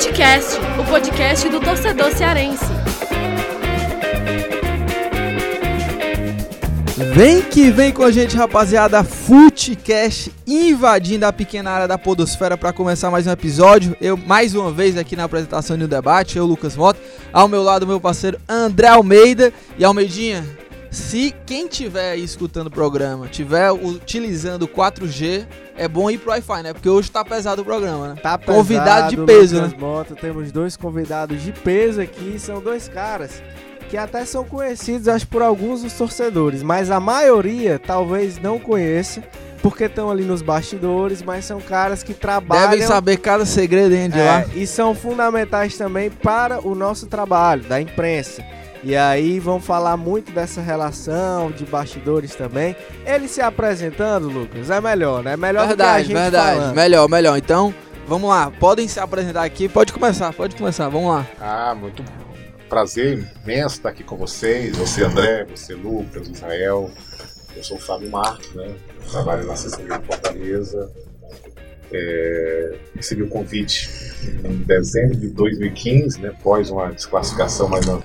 Futecast, o podcast do torcedor cearense. Vem que vem com a gente, rapaziada. Futecast invadindo a pequena área da Podosfera para começar mais um episódio. Eu, mais uma vez, aqui na apresentação no debate, eu, Lucas Mota. Ao meu lado, meu parceiro André Almeida. E Almeidinha, se quem tiver aí escutando o programa tiver utilizando 4G, é bom ir pro Wi-Fi, né? Porque hoje tá pesado o programa, né? Tá pesado, Convidado de peso, Lucas né? Mota, temos dois convidados de peso aqui, são dois caras que até são conhecidos, acho, por alguns dos torcedores, mas a maioria talvez não conheça, porque estão ali nos bastidores, mas são caras que trabalham... Devem saber cada segredo dentro de É, lá. e são fundamentais também para o nosso trabalho, da imprensa. E aí vão falar muito dessa relação de bastidores também. Ele se apresentando, Lucas, é melhor, né? É melhor do que a Verdade, gente verdade. falando. Melhor, melhor. Então, vamos lá. Podem se apresentar aqui. Pode começar, pode começar. Vamos lá. Ah, muito prazer imenso estar aqui com vocês. Você, André, você, Lucas, Israel. Eu sou o Fábio Marques, né? Trabalho na assessoria de Fortaleza. É, recebi o convite em dezembro de 2015, né? Após uma desclassificação mais uma,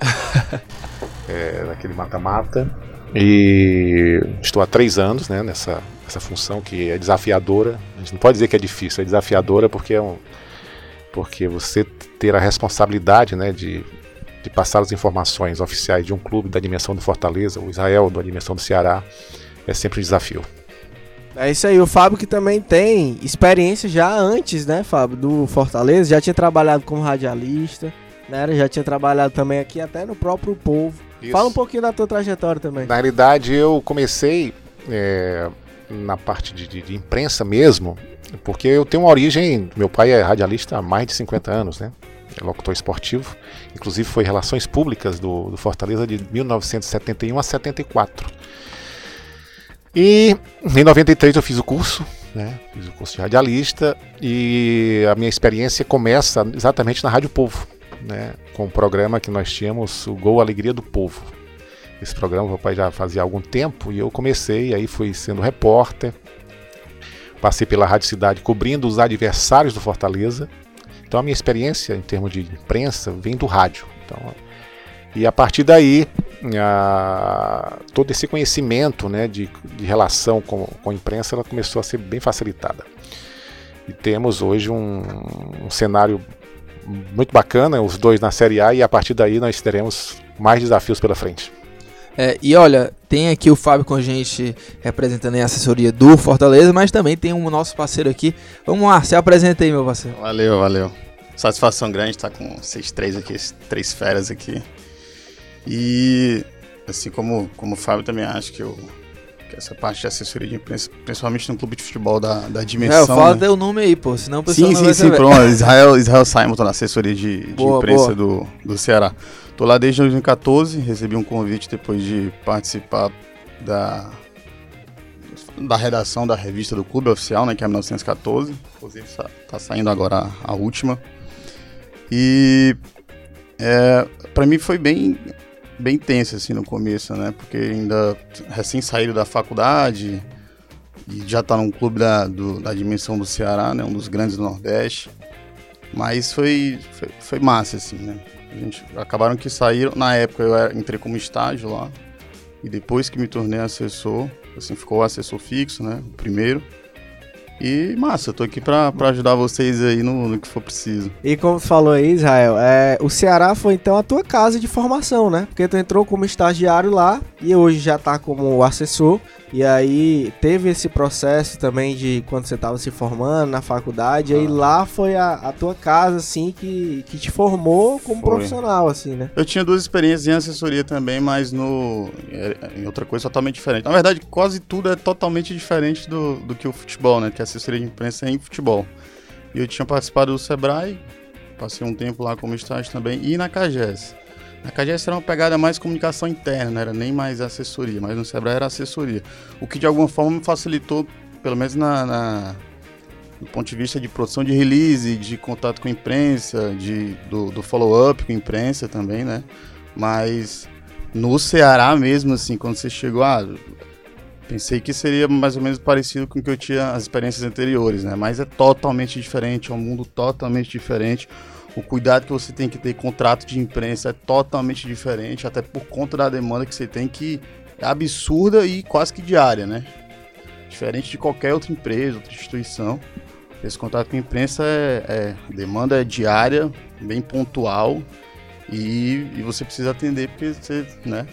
é, naquele mata-mata. E estou há três anos né, nessa, nessa função que é desafiadora. A gente não pode dizer que é difícil, é desafiadora porque é um, porque você ter a responsabilidade né, de, de passar as informações oficiais de um clube da dimensão do Fortaleza, o Israel da dimensão do Ceará, é sempre um desafio. É isso aí, o Fábio que também tem experiência já antes, né, Fábio, do Fortaleza, já tinha trabalhado como radialista, né, já tinha trabalhado também aqui até no próprio Povo. Isso. Fala um pouquinho da tua trajetória também. Na realidade, eu comecei é, na parte de, de- de imprensa mesmo, porque eu tenho uma origem. Meu pai é radialista há mais de 50 anos, né? É locutor esportivo. Inclusive, foi Relações Públicas do, do Fortaleza de 1971 a 74. E em 93 eu fiz o curso, né? Fiz o curso de radialista e a minha experiência começa exatamente na Rádio Povo, né? Com o programa que nós tínhamos, o Gol Alegria do Povo. Esse programa meu pai já fazia algum tempo e eu comecei, aí fui sendo repórter. Passei pela Rádio Cidade cobrindo os adversários do Fortaleza. Então a minha experiência em termos de imprensa vem do rádio. Então, e a partir daí, a- todo esse conhecimento né, de, de relação com, com a imprensa ela começou a ser bem facilitada. E temos hoje um, um cenário muito bacana, os dois na Série A, e a partir daí nós teremos mais desafios pela frente. É, e olha, tem aqui o Fábio com a gente representando a assessoria do Fortaleza, mas também tem um nosso parceiro aqui. Vamos lá, se apresenta aí, meu parceiro. Valeu, valeu. Satisfação grande estar com vocês três aqui, três feras aqui. E assim como, como o Fábio também acho que, eu, que essa parte de assessoria de imprensa, principalmente no clube de futebol da, da É, dimensão. fala né? teu nome aí, pô, senão o pessoal Sim, não sim, sim, saber. pronto. Israel, Israel Simon, tô na assessoria de, de Boa, imprensa do, do Ceará. Tô lá desde 2014, recebi um convite depois de participar da, da redação da revista do clube oficial, né, que é a 1914. Inclusive, tá saindo agora a, a última. E é, para mim foi bem bem tenso assim no começo, né? Porque ainda recém saído da faculdade e já tá num clube da, do- da dimensão do Ceará, né? Um dos grandes do Nordeste. Mas foi, foi, foi massa, assim, né? A gente, acabaram que saíram. Na época eu entrei como estágio lá. E depois que me tornei assessor, assim, ficou assessor fixo, né? O primeiro. E massa, eu tô aqui pra, pra ajudar vocês aí no, no que for preciso. E como tu falou aí, Israel, é, o Ceará foi então a tua casa de formação, né? Porque tu entrou como estagiário lá e hoje já tá como assessor. E aí teve esse processo também de quando você tava se formando na faculdade. E aí Ah. lá foi a, a tua casa, assim, que, que te formou como Foi. profissional, assim, né? Eu tinha duas experiências em assessoria também, mas no em outra coisa totalmente diferente. Na verdade, quase tudo é totalmente diferente do, do que o futebol, né? Que a assessoria de imprensa é em futebol. E eu tinha participado do Sebrae, passei um tempo lá como estágio também, e na CAGES. Na CAGES era uma pegada mais comunicação interna, não era nem mais assessoria, mas no Sebrae era assessoria. O que de alguma forma me facilitou, pelo menos na, na- do ponto de vista de produção de release, de contato com a imprensa, de, do, do follow-up com a imprensa também, né? Mas no Ceará mesmo, assim, quando você chegou, ah, pensei que seria mais ou menos parecido com o que eu tinha as experiências anteriores, né? Mas é totalmente diferente, é um mundo totalmente diferente. O cuidado que você tem que ter contrato de imprensa é totalmente diferente, até por conta da demanda que você tem que é absurda e quase que diária, né? Diferente de qualquer outra empresa, outra instituição. Esse contrato com a imprensa é, é demanda é diária, bem pontual e, e você precisa atender porque você, né?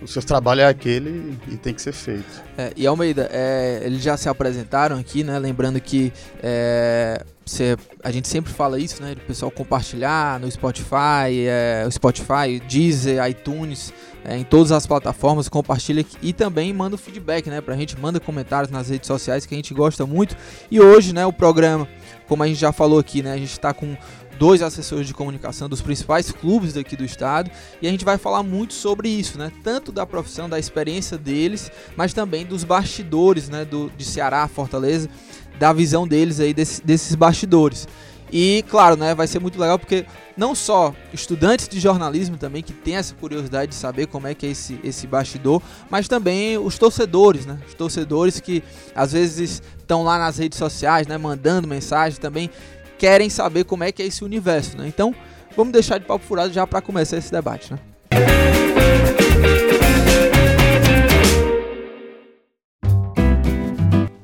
O seu trabalho é aquele e tem que ser feito. É, e Almeida, é, eles já se apresentaram aqui, né? Lembrando que é, você, a gente sempre fala isso, né? Do pessoal compartilhar no Spotify, é, o Spotify, Deezer, iTunes, é, em todas as plataformas, compartilha e também manda o feedback, né? Pra gente, manda comentários nas redes sociais que a gente gosta muito. E hoje, né, o programa, como a gente já falou aqui, né? A gente está com dois assessores de comunicação dos principais clubes daqui do estado e a gente vai falar muito sobre isso, né? Tanto da profissão, da experiência deles, mas também dos bastidores, né? Do, de Ceará, Fortaleza, da visão deles aí desse, desses bastidores. E claro, né, vai ser muito legal porque não só estudantes de jornalismo também que têm essa curiosidade de saber como é que é esse, esse bastidor, mas também os torcedores, né? Os torcedores que às vezes estão lá nas redes sociais, né, mandando mensagem também querem saber como é que é esse universo, né? Então, vamos deixar de papo furado já para começar esse debate, né?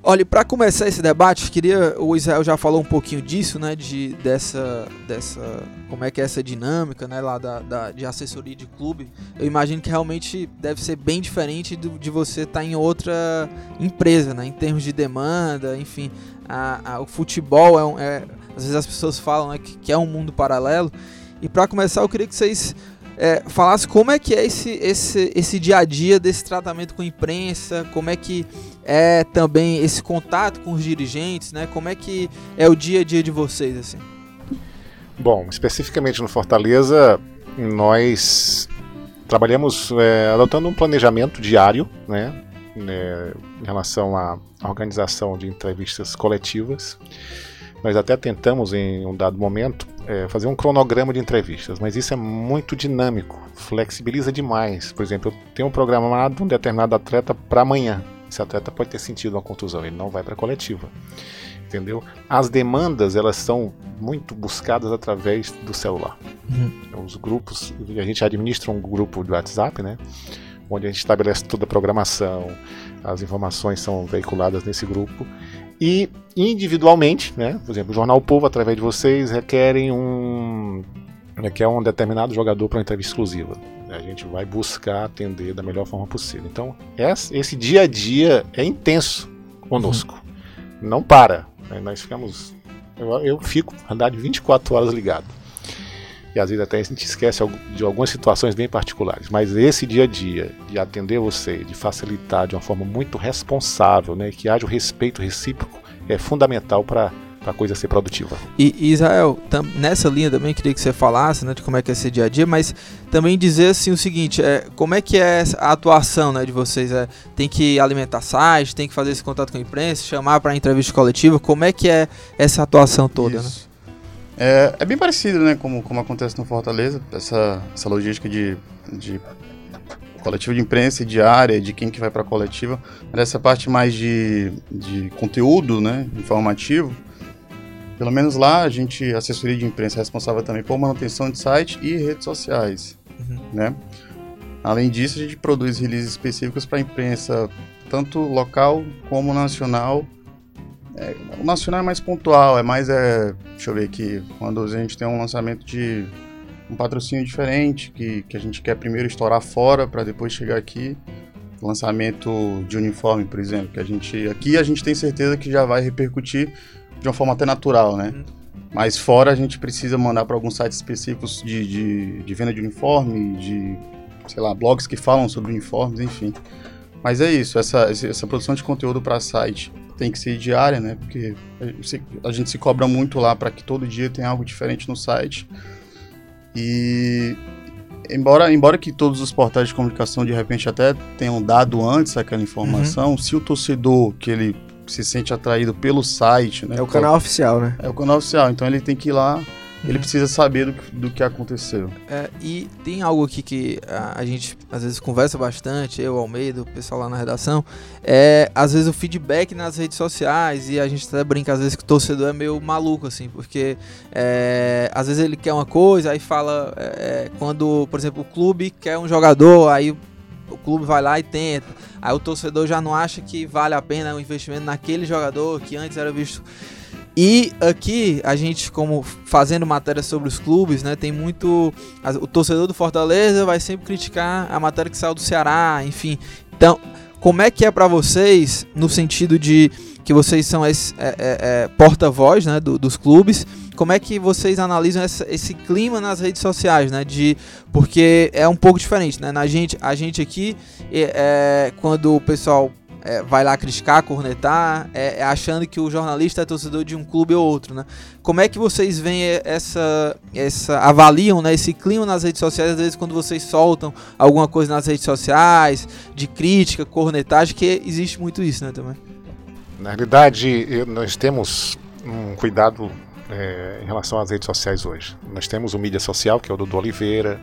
Olha, para começar esse debate, queria o Israel já falou um pouquinho disso, né, de dessa dessa como é que é essa dinâmica, né, lá da, da de assessoria de clube. Eu imagino que realmente deve ser bem diferente do, de você estar tá em outra empresa, né, em termos de demanda, enfim, a, a, o futebol é, um, é às vezes as pessoas falam né, que, que é um mundo paralelo. E para começar, eu queria que vocês é, falassem como é que é esse, esse, esse dia a dia desse tratamento com a imprensa, como é que é também esse contato com os dirigentes, né? Como é que é o dia a dia de vocês, assim? Bom, especificamente no Fortaleza, nós trabalhamos é, adotando um planejamento diário, né? É, em relação à organização de entrevistas coletivas. Nós até tentamos, em um dado momento, é, fazer um cronograma de entrevistas, mas isso é muito dinâmico, flexibiliza demais. Por exemplo, eu tenho um programado um determinado atleta para amanhã. Esse atleta pode ter sentido uma contusão, ele não vai para a coletiva. Entendeu? As demandas elas são muito buscadas através do celular. Uhum. Os grupos, a gente administra um grupo de WhatsApp, né? Onde a gente estabelece toda a programação, as informações são veiculadas nesse grupo e individualmente, né? Por exemplo, o Jornal Povo, através de vocês, requerem um, requer um determinado jogador para uma entrevista exclusiva. A gente vai buscar atender da melhor forma possível. Então, esse dia a dia é intenso conosco. Uhum. Não para. Nós ficamos. Eu, eu fico andar de 24 horas ligado. E às vezes até a gente esquece de algumas situações bem particulares. Mas esse dia a dia, de atender você, de facilitar de uma forma muito responsável, né, que haja o respeito recíproco, é fundamental para a coisa ser produtiva. E Israel, nessa linha também queria que você falasse né, de como é que é esse dia a dia, mas também dizer assim o seguinte, é, como é que é a atuação né, de vocês? É, tem que alimentar site, tem que fazer esse contato com a imprensa, chamar para entrevista coletiva, como é que é essa atuação toda? Né? É, é, bem parecido, né, como, como acontece no Fortaleza, essa, essa logística de, de coletivo de imprensa diária, de quem que vai para a coletiva, essa parte mais de, de conteúdo, né, informativo, pelo menos lá a gente, a assessoria de imprensa é responsável também por manutenção de site e redes sociais, uhum. né. Além disso, a gente produz releases específicos para a imprensa, tanto local como nacional, é, o nacional é mais pontual, é mais. É, deixa eu ver aqui. Quando a gente tem um lançamento de um patrocínio diferente, que, que a gente quer primeiro estourar fora para depois chegar aqui. Lançamento de uniforme, por exemplo, que a gente. Aqui a gente tem certeza que já vai repercutir de uma forma até natural, né? Uhum. Mas fora a gente precisa mandar para alguns sites específicos de, de, de venda de uniforme, de, sei lá, blogs que falam sobre uniformes, enfim. Mas é isso, essa, essa produção de conteúdo para site tem que ser diária, né? Porque a gente se cobra muito lá para que todo dia tenha algo diferente no site. E embora, embora que todos os portais de comunicação de repente até tenham dado antes aquela informação, uhum. se o torcedor que ele se sente atraído pelo site, né? É o canal oficial, né? É o canal oficial, então ele tem que ir lá ele precisa saber do, que- do que aconteceu. É, e tem algo aqui que a, a gente às vezes conversa bastante, eu, Almeida, o pessoal lá na redação, é às vezes o feedback nas redes sociais e a gente até brinca às vezes que o torcedor é meio maluco, assim, porque é, às vezes ele quer uma coisa, aí fala é, é, quando, por exemplo, o clube quer um jogador, aí o clube vai lá e tenta, aí o torcedor já não acha que vale a pena o investimento naquele jogador que antes era visto e aqui, a gente, como fazendo matéria sobre os clubes, né? Tem muito. O torcedor do Fortaleza vai sempre criticar a matéria que saiu do Ceará, enfim. Então, como é que é pra vocês, no sentido de que vocês são esse é, é, é, porta-voz né, do- dos clubes, como é que vocês analisam essa- esse clima nas redes sociais, né? De, porque é um pouco diferente, né? Na gente, a gente aqui, é, é, quando o pessoal é, vai lá criticar, cornetar, é, é achando que o jornalista é torcedor de um clube ou outro, né? Como é que vocês veem essa, essa avaliam, né, esse clima nas redes sociais, às vezes quando vocês soltam alguma coisa nas redes sociais, de crítica, cornetagem, que existe muito isso, né, também. Na realidade, nós temos um cuidado é, em relação às redes sociais hoje. Nós temos o mídia social, que é o Dudu Oliveira,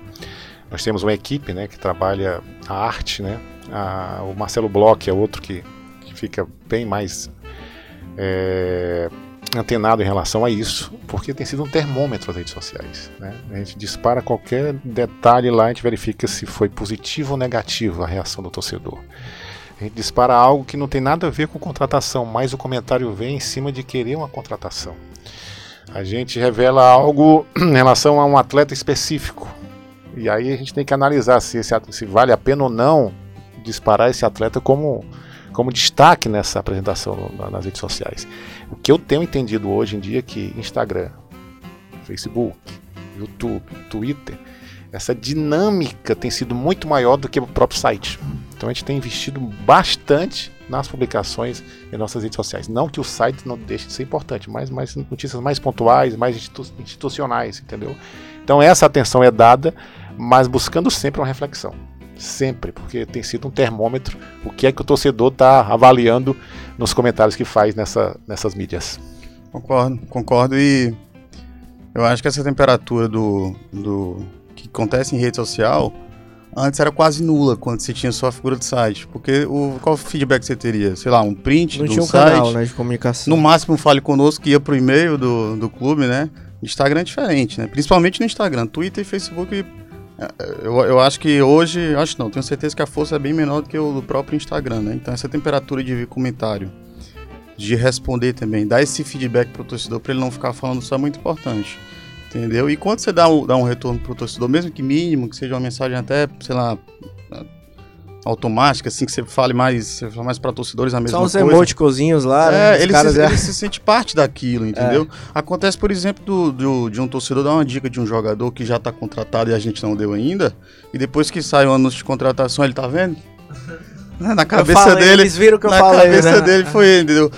nós temos uma equipe né, que trabalha a arte, né? A- o Marcelo Bloch é outro que, que fica bem mais é, antenado em relação a isso, porque tem sido um termômetro as redes sociais. Né? A gente dispara qualquer detalhe lá, a gente verifica se foi positivo ou negativo a reação do torcedor. A gente dispara algo que não tem nada a ver com contratação, mas o comentário vem em cima de querer uma contratação. A gente revela algo em relação a um atleta específico. E aí a gente tem que analisar se, esse, se vale a pena ou não disparar esse atleta como, como destaque nessa apresentação nas redes sociais. O que eu tenho entendido hoje em dia é que Instagram, Facebook, YouTube, Twitter, essa dinâmica tem sido muito maior do que o próprio site. Então a gente tem investido bastante nas publicações em nossas redes sociais. Não que o site não deixe de ser importante, mas mais notícias mais pontuais, mais institu- institucionais, entendeu? Então essa atenção é dada, mas buscando sempre uma reflexão. Sempre, porque tem sido um termômetro o que é que o torcedor está avaliando nos comentários que faz nessa, nessas mídias. Concordo, concordo e eu acho que essa temperatura do, do que acontece em rede social antes era quase nula quando você tinha só a figura do site, porque o qual feedback você teria? Sei lá, um print Não do tinha um site, canal, né, de comunicação. no máximo fale conosco que ia pro e-mail do, do clube, né? Instagram é diferente, né? Principalmente no Instagram, Twitter e Facebook. É, Eu, eu acho que hoje, acho não, tenho certeza que a força é bem menor do que o do próprio Instagram, né? Então essa temperatura de comentário, de responder também, dar esse feedback pro torcedor para ele não ficar falando só é muito importante. Entendeu? E quando você dá um, dá um retorno pro torcedor, mesmo que mínimo, que seja uma mensagem até, sei lá, automática, assim, que você fale mais, você fala mais para torcedores a mesma Só uns coisa. emoticozinhos lá, né? É, Os ele, se, é- ele se sente parte daquilo, entendeu? Acontece, por exemplo, do, do- de um torcedor dar uma dica de um jogador que já tá contratado e a gente não deu ainda, e depois que sai o anúncio de contratação, ele tá vendo? Né, Na cabeça falei, dele, Eles viram que eu na falei, cabeça né? dele foi ele, entendeu?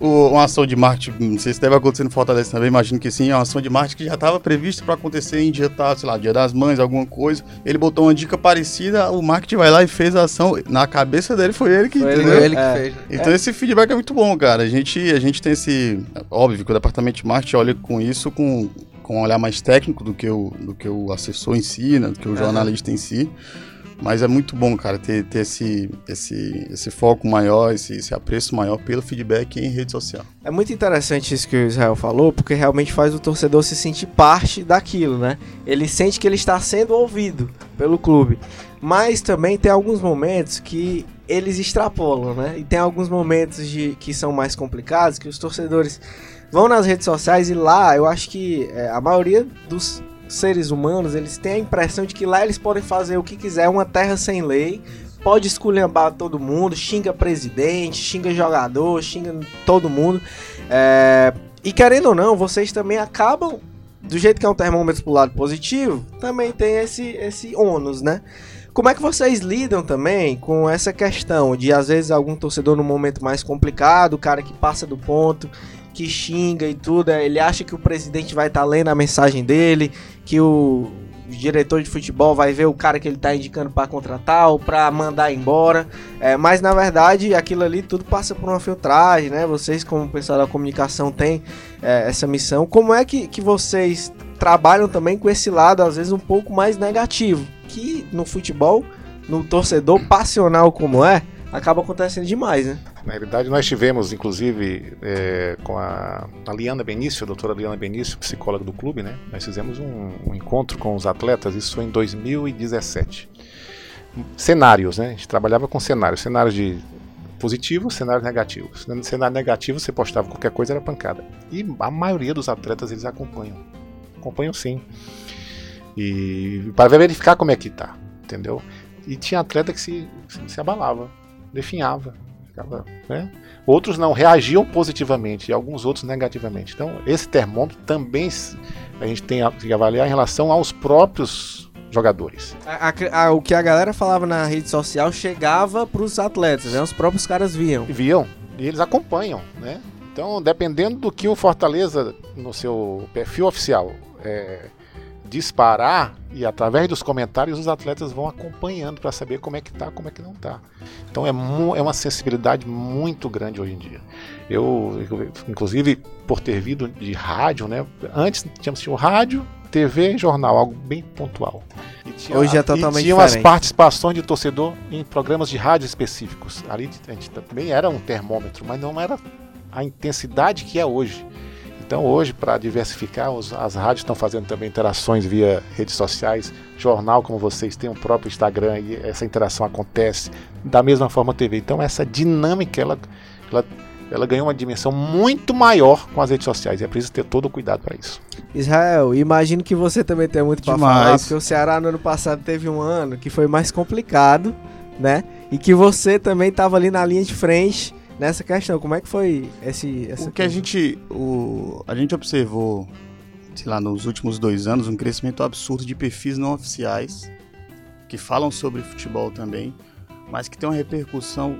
O, uma ação de marketing, não sei se deve acontecer no Fortaleza também, imagino que sim, é uma ação de marketing que já estava prevista para acontecer em dia, tá, sei lá, dia das mães, alguma coisa. Ele botou uma dica parecida, o marketing vai lá e fez a ação. Na cabeça dele foi ele que Foi entendeu? Ele que É. fez. Então esse feedback é muito bom, cara. A gente, a gente tem esse. Óbvio que o departamento de marketing olha com isso com, com um olhar mais técnico do que o, do que o assessor em si, né, do que o jornalista em si. Mas é muito bom, cara, ter, ter esse, esse, esse foco maior, esse, esse apreço maior pelo feedback em rede social. É muito interessante isso que o Israel falou, porque realmente faz o torcedor se sentir parte daquilo, né? Ele sente que ele está sendo ouvido pelo clube. Mas também tem alguns momentos que eles extrapolam, né? E tem alguns momentos de, que são mais complicados, que os torcedores vão nas redes sociais e lá eu acho que é, a maioria dos seres humanos eles têm a impressão de que lá eles podem fazer o que quiser, uma terra sem lei, pode esculhambar todo mundo, xinga presidente, xinga jogador, xinga todo mundo. É, E querendo ou não, vocês também acabam, do jeito que é um termômetro pro lado positivo, também tem esse, esse ônus, né? Como é que vocês lidam também com essa questão de, às vezes, algum torcedor num momento mais complicado, o cara que passa do ponto, que xinga e tudo, é, ele acha que o presidente vai estar lendo a mensagem dele, que o diretor de futebol vai ver o cara que ele tá indicando para contratar ou para mandar embora. É, mas na verdade aquilo ali tudo passa por uma filtragem, né? Vocês, como pessoal da comunicação, têm é, essa missão. Como é que, que vocês trabalham também com esse lado, às vezes, um pouco mais negativo. Que no futebol, no torcedor passional como é, acaba acontecendo demais, né? Na realidade, nós tivemos, inclusive, é, com a, a Liana Benício, a doutora Liana Benício, psicóloga do clube, né? Nós fizemos um, um encontro com os atletas, isso foi em 2017. Cenários, né? A gente trabalhava com cenários, cenários de positivos, cenários negativos. No cenário negativo, você postava qualquer coisa, era pancada. E a maioria dos atletas, eles acompanham. Acompanham sim. E para verificar como é que tá, entendeu? E tinha atleta que se, se abalava, definhava, ficava, né? Outros não reagiam positivamente e alguns outros negativamente. Então, esse termômetro também a gente tem que avaliar em relação aos próprios jogadores. A, a, a, o que a galera falava na rede social chegava para os atletas, né? Os próprios caras viam. Viam e eles acompanham, né? Então, dependendo do que o Fortaleza no seu perfil oficial é, disparar e através dos comentários os atletas vão acompanhando para saber como é que tá, como é que não tá. Então é, é uma sensibilidade muito grande hoje em dia. Eu, inclusive, por ter vindo de rádio, né? Antes tínhamos o rádio, TV e jornal, algo bem pontual. Tinha, hoje é totalmente e tinham as participações de torcedor em programas de rádio específicos. Ali a gente também era um termômetro, mas não era a intensidade que é hoje. Então hoje, para diversificar, os, as rádios estão fazendo também interações via redes sociais, jornal como vocês têm o próprio Instagram e essa interação acontece da mesma forma a TV. Então essa dinâmica ela, ela, ela ganhou uma dimensão muito maior com as redes sociais e é preciso ter todo o cuidado para isso. Israel, imagino que você também tem muito para falar, porque o Ceará no ano passado teve um ano que foi mais complicado, né? E que você também estava ali na linha de frente nessa questão. Como é que foi esse essa O que coisa? a gente o a gente observou, sei lá, nos últimos dois anos um crescimento absurdo de perfis não oficiais que falam sobre futebol também, mas que tem uma repercussão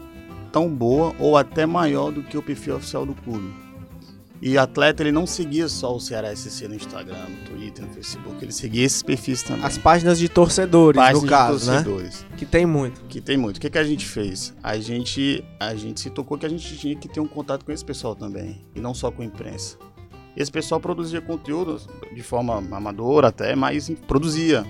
tão boa ou até maior do que o perfil oficial do clube. E atleta ele não seguia só o Ceará SC no Instagram, no Twitter, no Facebook, ele seguia esses perfis também. As páginas de torcedores, páginas no caso, né? torcedores. né? Que tem muito. Que tem muito. O que, que a gente fez? A gente, a gente se tocou que a gente tinha que ter um contato com esse pessoal também, e não só com a imprensa. Esse pessoal produzia conteúdo de forma amadora até, mas produzia.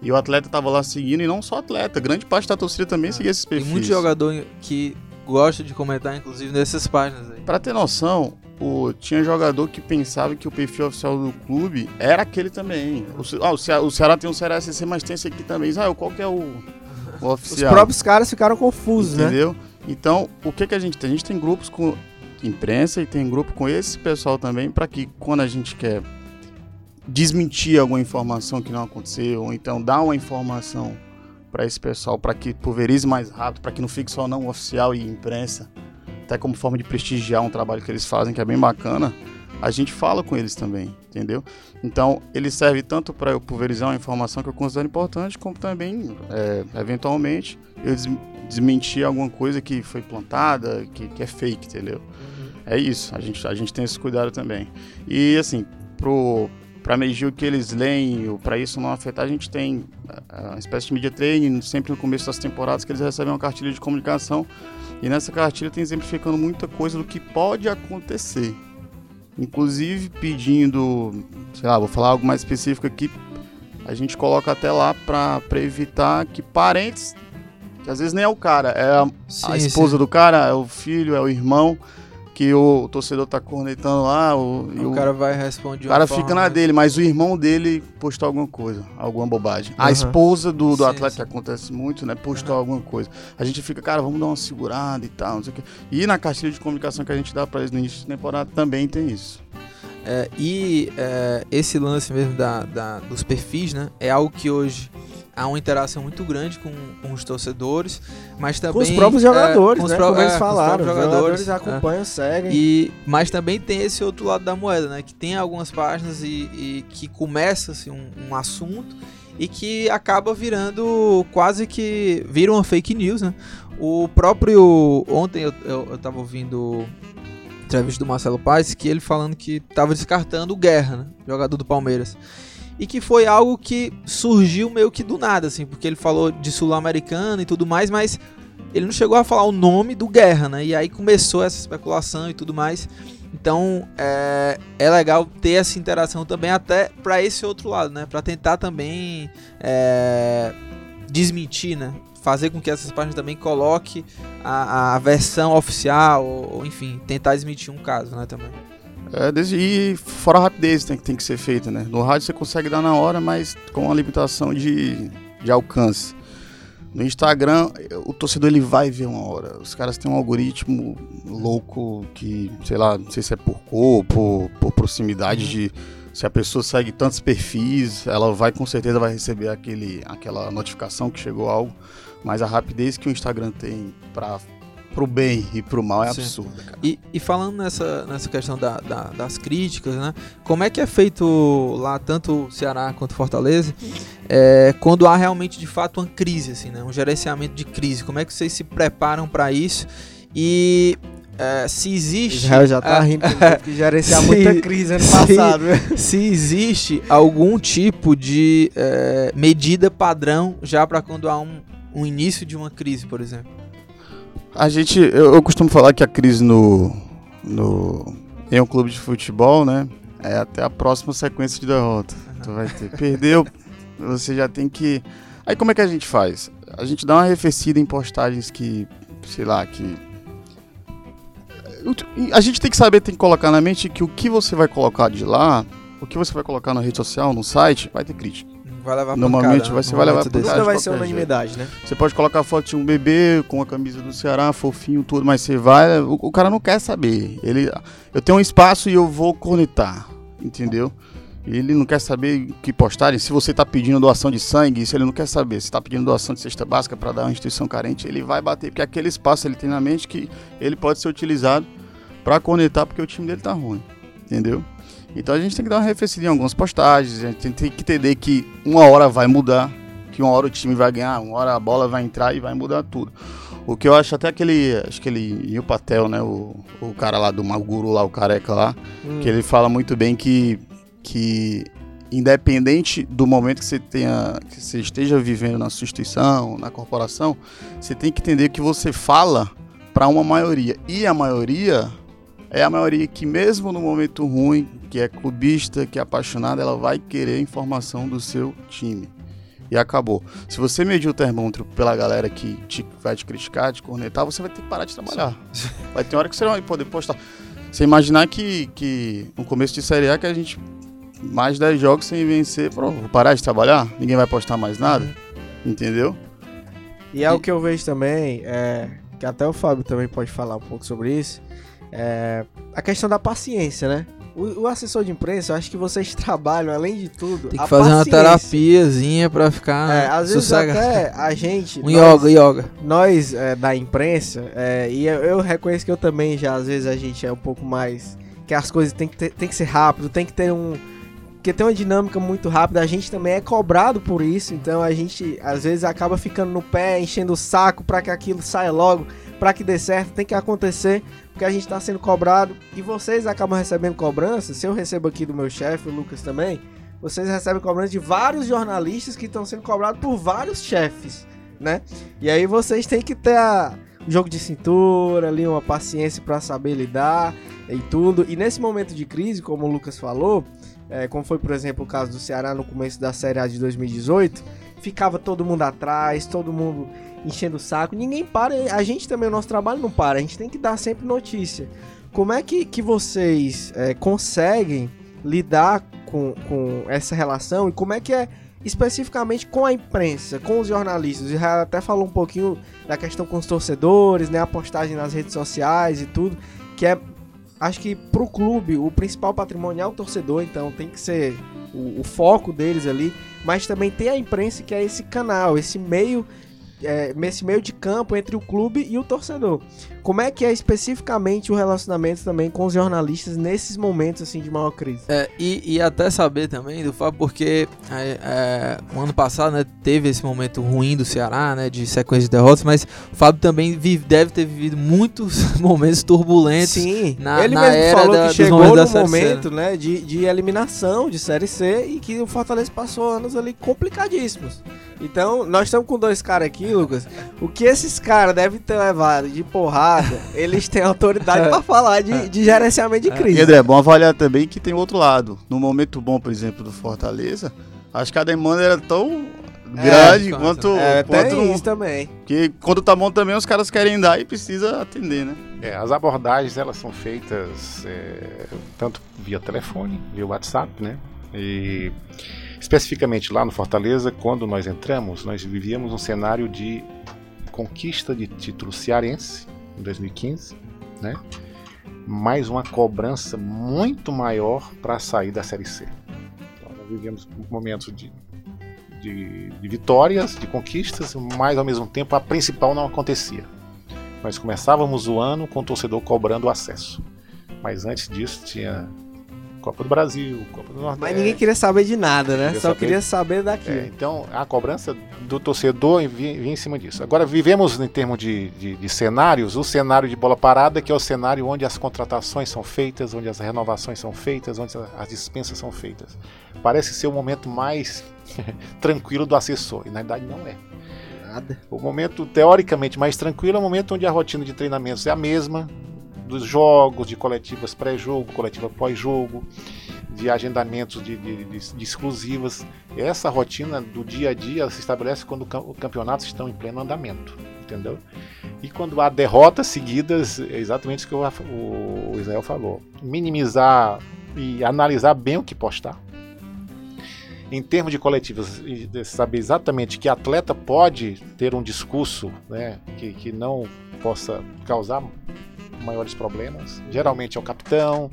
E o atleta tava lá seguindo, e não só atleta, grande parte da torcida também seguia esses perfis. Tem muito jogador que gosta de comentar, inclusive, nessas páginas aí. Pra ter noção, o, tinha jogador que pensava que o perfil oficial do clube era aquele também. O, ah, o, Ceará, o Ceará tem um Ceará SC, mas tem esse aqui também. Israel, qual que é o, o oficial? Os próprios caras ficaram confusos, Entendeu? né? Entendeu? Então, o que, que a gente tem? A gente tem grupos com imprensa e tem grupo com esse pessoal também, para que quando a gente quer desmentir alguma informação que não aconteceu, ou então dar uma informação para esse pessoal, para que pulverize mais rápido, para que não fique só não oficial e imprensa, até como forma de prestigiar um trabalho que eles fazem, que é bem bacana, a gente fala com eles também, entendeu? Então, ele serve tanto para eu pulverizar uma informação que eu considero importante, como também, é, eventualmente, eu des desmentir alguma coisa que foi plantada, que, que é fake, entendeu? Uhum. É isso, a gente, a gente tem esse cuidado também. E, assim, pro, para medir o que eles leem, para isso não afetar, a gente tem uma espécie de media training, sempre no começo das temporadas, que eles recebem uma cartilha de comunicação e nessa cartilha tem exemplificando muita coisa do que pode acontecer. Inclusive pedindo, sei lá, vou falar algo mais específico aqui, a gente coloca até lá para evitar que parentes, que às vezes nem é o cara, é a, sim, a esposa sim. do cara, é o filho, é o irmão, que o torcedor tá cornetando lá. O, o, o cara vai responder. O cara fica forma, na né? dele, mas o irmão dele postou alguma coisa, alguma bobagem. Uhum. A esposa do, do sim, atleta, sim. que acontece muito, né, postou uhum. alguma coisa. A gente fica, cara, vamos dar uma segurada e tal, não sei o quê. E na cartilha de comunicação que a gente dá para eles no início de temporada também tem isso. É, e é, esse lance mesmo da, da, dos perfis, né, é algo que hoje há uma interação muito grande com, com os torcedores, mas também... Com os próprios jogadores, é, né? Pro, Como eles é, falaram, os jogadores, jogadores acompanham, é. seguem. E, mas também tem esse outro lado da moeda, né? Que tem algumas páginas e, e que começa assim, um, um assunto e que acaba virando quase que vira uma fake news, né? O próprio ontem eu, eu, eu tava ouvindo entrevista do Marcelo Paes que ele falando que tava descartando o Guerra, né? jogador do Palmeiras e que foi algo que surgiu meio que do nada, assim, porque ele falou de sul-americano e tudo mais, mas ele não chegou a falar o nome do Guerra, né? E aí começou essa especulação e tudo mais. Então é, é legal ter essa interação também até para esse outro lado, né? Para tentar também é, desmentir, né? Fazer com que essas páginas também coloque a, a versão oficial, ou, ou, enfim, tentar desmentir um caso, né? Também. É, desde, e fora a rapidez tem, tem que ser feita, né? No rádio você consegue dar na hora, mas com uma limitação de, de alcance. No Instagram, o torcedor ele vai ver uma hora. Os caras têm um algoritmo louco que, sei lá, não sei se é por cor, por, por proximidade de. Se a pessoa segue tantos perfis, ela vai com certeza vai receber aquele, aquela notificação que chegou algo. Mas a rapidez que o Instagram tem para pro bem e pro mal é Sim. absurda, cara. E, e, falando nessa, nessa questão da, da, das críticas, né? Como é que é feito lá, tanto Ceará quanto Fortaleza, é, quando há realmente de fato uma crise, assim, né? Um gerenciamento de crise. Como é que vocês se preparam para isso? E é, se existe. Israel já tá rindo que gerenciar muita crise ano passado. Se, se existe algum tipo de é, medida padrão já para quando há um, um início de uma crise, por exemplo. A gente, eu, eu, costumo falar que a crise no, no em um clube de futebol, né, é até a próxima sequência de derrota. Tu vai ter, perdeu, você já tem que. Aí como é que a gente faz? A gente dá uma arrefecida em postagens que, sei lá, que a gente tem que saber, tem que colocar na mente que o que você vai colocar de lá, o que você vai colocar na rede social, no site, vai ter crítica vai levar Normalmente pancada, você vai levar pancada. Nunca vai ser unanimidade, né? Você pode colocar foto de um bebê com a camisa do Ceará, fofinho, tudo, mas você vai. O, o, cara não quer saber. Ele, eu tenho um espaço e eu vou cornetar, entendeu? Ele não quer saber que postarem. Se você está pedindo doação de sangue, isso ele não quer saber. Se está pedindo doação de cesta básica para dar uma instituição carente, ele vai bater, porque aquele espaço ele tem na mente que ele pode ser utilizado para cornetar porque o time dele tá ruim, entendeu? Então a gente tem que dar uma arrefecida em algumas postagens, a gente tem que entender que uma hora vai mudar, que uma hora o time vai ganhar, uma hora a bola vai entrar e vai mudar tudo. O que eu acho até aquele, acho que ele, o Patel, né, o, o cara lá do Maguru lá, o careca lá, hum. que ele fala muito bem que, que independente do momento que você tenha, que você esteja vivendo na sua instituição, na corporação, você tem que entender que você fala para uma maioria e a maioria é a maioria que mesmo no momento ruim, que é clubista, que é apaixonada, ela vai querer informação do seu time. E acabou. Se você medir o termômetro pela galera que te, vai te criticar, te cornetar, você vai ter que parar de trabalhar. Vai ter hora que você não vai poder postar. Você imaginar que, que no começo de Série A que a gente mais 10 jogos sem vencer, pô, vou parar de trabalhar, ninguém vai postar mais nada, entendeu? E é o que eu vejo também, é, que até o Fábio também pode falar um pouco sobre isso, é, a questão da paciência, né? O, o, assessor de imprensa, eu acho que vocês trabalham, além de tudo. Tem que fazer paciência. uma terapiazinha pra ficar. É, às vezes até a gente. um nós, yoga, yoga. Nós é, da imprensa, é, e eu, eu, reconheço que eu também já, às vezes, a gente é um pouco mais. Que as coisas tem que, ter, tem que ser rápido, tem que ter um. Porque tem uma dinâmica muito rápida, a gente também é cobrado por isso, então a gente às vezes acaba ficando no pé, enchendo o saco para que aquilo saia logo, para que dê certo, tem que acontecer porque a gente está sendo cobrado e vocês acabam recebendo cobrança. Se eu recebo aqui do meu chefe, o Lucas também, vocês recebem cobrança de vários jornalistas que estão sendo cobrados por vários chefes, né? E aí vocês têm que ter a, um jogo de cintura, ali uma paciência para saber lidar e tudo. E nesse momento de crise, como o Lucas falou, é, como foi por exemplo o caso do Ceará no começo da Série A de 2018, ficava todo mundo atrás, todo mundo enchendo o saco. Ninguém para, a gente também, o nosso trabalho não para, a gente tem que dar sempre notícia. Como é que, que vocês é, conseguem lidar com, com essa relação e como é que é especificamente com a imprensa, com os jornalistas? Israel até falou um pouquinho da questão com os torcedores, né, a postagem nas redes sociais e tudo, que é, acho que pro clube o principal patrimônio é o torcedor, então tem que ser o, o foco deles ali, mas também tem a imprensa que é esse canal, esse meio é, nesse meio de campo entre o clube e o torcedor. Como é que é especificamente o relacionamento também com os jornalistas nesses momentos assim de maior crise? É, e, e até saber também do Fábio, porque é, é, o ano passado né, teve esse momento ruim do Ceará, né, de sequência de derrotas, mas o Fábio também vive, deve ter vivido muitos momentos turbulentos. Sim, na, ele na mesmo era falou da, que chegou no momento né? né, de, de eliminação de Série C e que o Fortaleza passou anos ali complicadíssimos. Então, nós estamos com dois caras aqui, Lucas. O que esses caras devem ter levado de porrada, eles têm autoridade pra falar de, de gerenciamento de E crise. André, é bom avaliar também que tem outro lado. No momento bom, por exemplo, do Fortaleza, acho que a demanda era tão grande quanto- quanto, É, quanto tem isso também. que quando tá bom também os caras querem dar e precisa atender, né? É, as abordagens elas são feitas é, tanto via telefone, via WhatsApp, né? E especificamente lá no Fortaleza, quando nós entramos, nós vivíamos um cenário de conquista de título cearense em 2015, né? Mais uma cobrança muito maior para sair da Série C. Então, nós vivíamos momentos de, de, de vitórias, de conquistas, mas ao mesmo tempo a principal não acontecia. Nós começávamos o ano com o torcedor cobrando acesso. Mas antes disso tinha Copa do Brasil, Copa do Nordeste. Mas ninguém queria saber de nada, né? Queria Só saber- queria saber daqui. É, então a cobrança do torcedor vinha, vinha em cima disso. Agora vivemos em termos de, de- de cenários, o cenário de bola parada, que é o cenário onde as contratações são feitas, onde as renovações são feitas, onde as dispensas são feitas. Parece ser o momento mais tranquilo do assessor, e na verdade não é. Nada. O momento teoricamente mais tranquilo é o momento onde a rotina de treinamentos é a mesma, dos jogos, de coletivas pré-jogo, coletiva pós-jogo, de agendamentos de, de- de- de exclusivas. Essa rotina do dia a dia se estabelece quando o os campeonatos estão em pleno andamento, entendeu? E quando há derrotas seguidas, é exatamente isso que o, o Israel falou. Minimizar e analisar bem o que postar. Em termos de coletivas, saber exatamente que atleta pode ter um discurso né, que, que não possa causar maiores problemas. Geralmente é o capitão,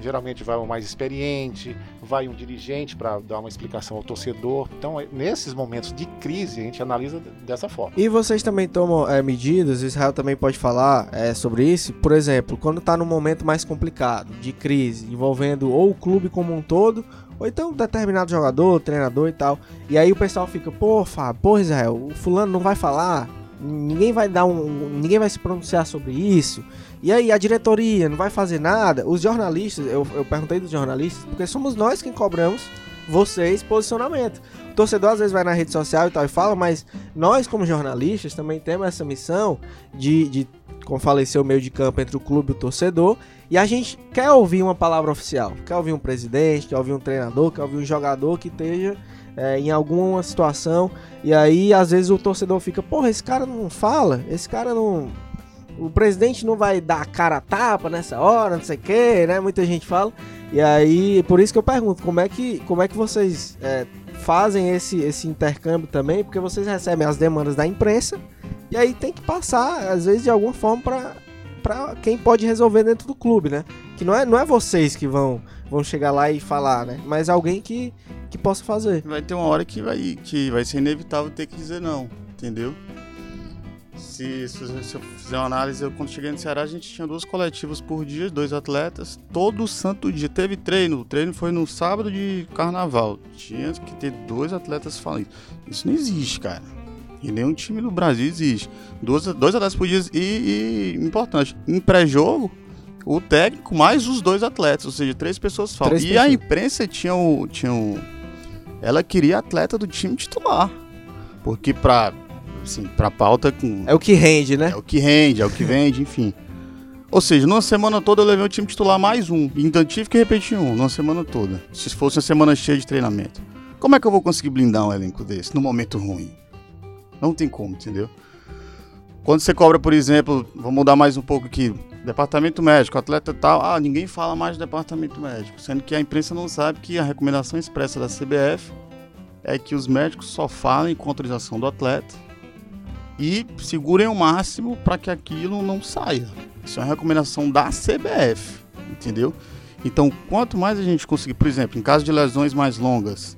geralmente vai o mais experiente, vai um dirigente para dar uma explicação ao torcedor. Então, é- nesses momentos de crise, a gente analisa dessa forma. E vocês também tomam é, medidas, Israel também pode falar é, sobre isso. Por exemplo, quando tá num momento mais complicado, de crise, envolvendo ou o clube como um todo, ou então determinado jogador, treinador e tal. E aí o pessoal fica, pô, Fábio, pô, Israel, o fulano não vai falar, ninguém vai dar um. ninguém vai se pronunciar sobre isso. E aí, a diretoria não vai fazer nada? Os jornalistas, eu, eu perguntei dos jornalistas, porque somos nós quem cobramos vocês posicionamento. O torcedor às vezes vai na rede social e tal e fala, mas nós, como jornalistas, também temos essa missão de, de como falei, ser o meio de campo entre o clube e o torcedor. E a gente quer ouvir uma palavra oficial. Quer ouvir um presidente, quer ouvir um treinador, quer ouvir um jogador que esteja é, em alguma situação. E aí, às vezes, o torcedor fica, porra, esse cara não fala, esse cara não. O presidente não vai dar a cara a tapa nessa hora, não sei o que, né? Muita gente fala. E aí, por isso que eu pergunto, como é que, como é que vocês é, fazem esse, esse intercâmbio também? Porque vocês recebem as demandas da imprensa e aí tem que passar, às vezes, de alguma forma para para quem pode resolver dentro do clube, né? Que não é, não é vocês que vão, vão chegar lá e falar, né? Mas alguém que, que possa fazer. Vai ter uma hora que vai, que vai ser inevitável ter que dizer não, entendeu? Se, se, se eu fizer uma análise, eu, quando cheguei no Ceará, a gente tinha dois coletivos por dia, dois atletas, todo santo dia. Teve treino, o treino foi no sábado de carnaval. Tinha que ter dois atletas falando. Isso não existe, cara. E nenhum time do Brasil existe. Dois, dois atletas por dia e, e importante, em pré-jogo, o técnico mais os dois atletas, ou seja, três pessoas falam. Três e a pessoas. imprensa tinha o, tinha o. Ela queria atleta do time titular. Porque pra. Assim, pra pauta com. É o que rende, né? É o que rende, é o que vende, enfim. Ou seja, numa semana toda eu levei o time titular mais um. E ainda tive que repetir um, numa semana toda. Se fosse uma semana cheia de treinamento. Como é que eu vou conseguir blindar um elenco desse no momento ruim? Não tem como, entendeu? Quando você cobra, por exemplo, vou mudar mais um pouco aqui, departamento médico, atleta tal, ah, ninguém fala mais do departamento médico, sendo que a imprensa não sabe que a recomendação expressa da CBF é que os médicos só falem com autorização do atleta e segurem o máximo para que aquilo não saia. Isso é uma recomendação da CBF, entendeu? Então, quanto mais a gente conseguir, por exemplo, em caso de lesões mais longas,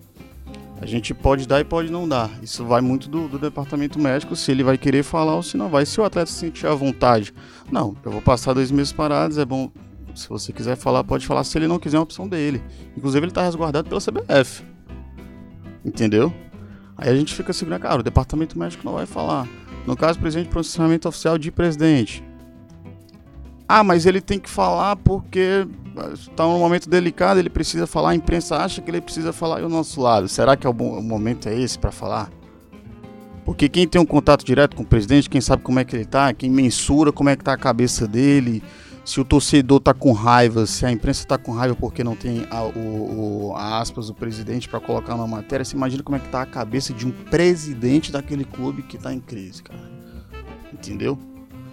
a gente pode dar e pode não dar. Isso vai muito do, do departamento médico, se ele vai querer falar ou se não vai. Se o atleta se sentir à vontade, não, eu vou passar dois meses parados, é bom. Se você quiser falar, pode falar. Se ele não quiser, é uma opção dele. Inclusive, ele está resguardado pela CBF. Entendeu? Aí a gente fica segurando, cara, o departamento médico não vai falar. No caso, presidente, pronunciamento oficial de presidente. Ah, mas ele tem que falar porque está num momento delicado, ele precisa falar, a imprensa acha que ele precisa falar e o nosso lado. Será que é o, bom, o momento é esse para falar? Porque quem tem um contato direto com o presidente, quem sabe como é que ele tá, quem mensura como é que tá a cabeça dele, se o torcedor tá com raiva, se a imprensa tá com raiva porque não tem a, o, o a aspas do presidente para colocar na matéria, você imagina como é que tá a cabeça de um presidente daquele clube que tá em crise, cara. Entendeu?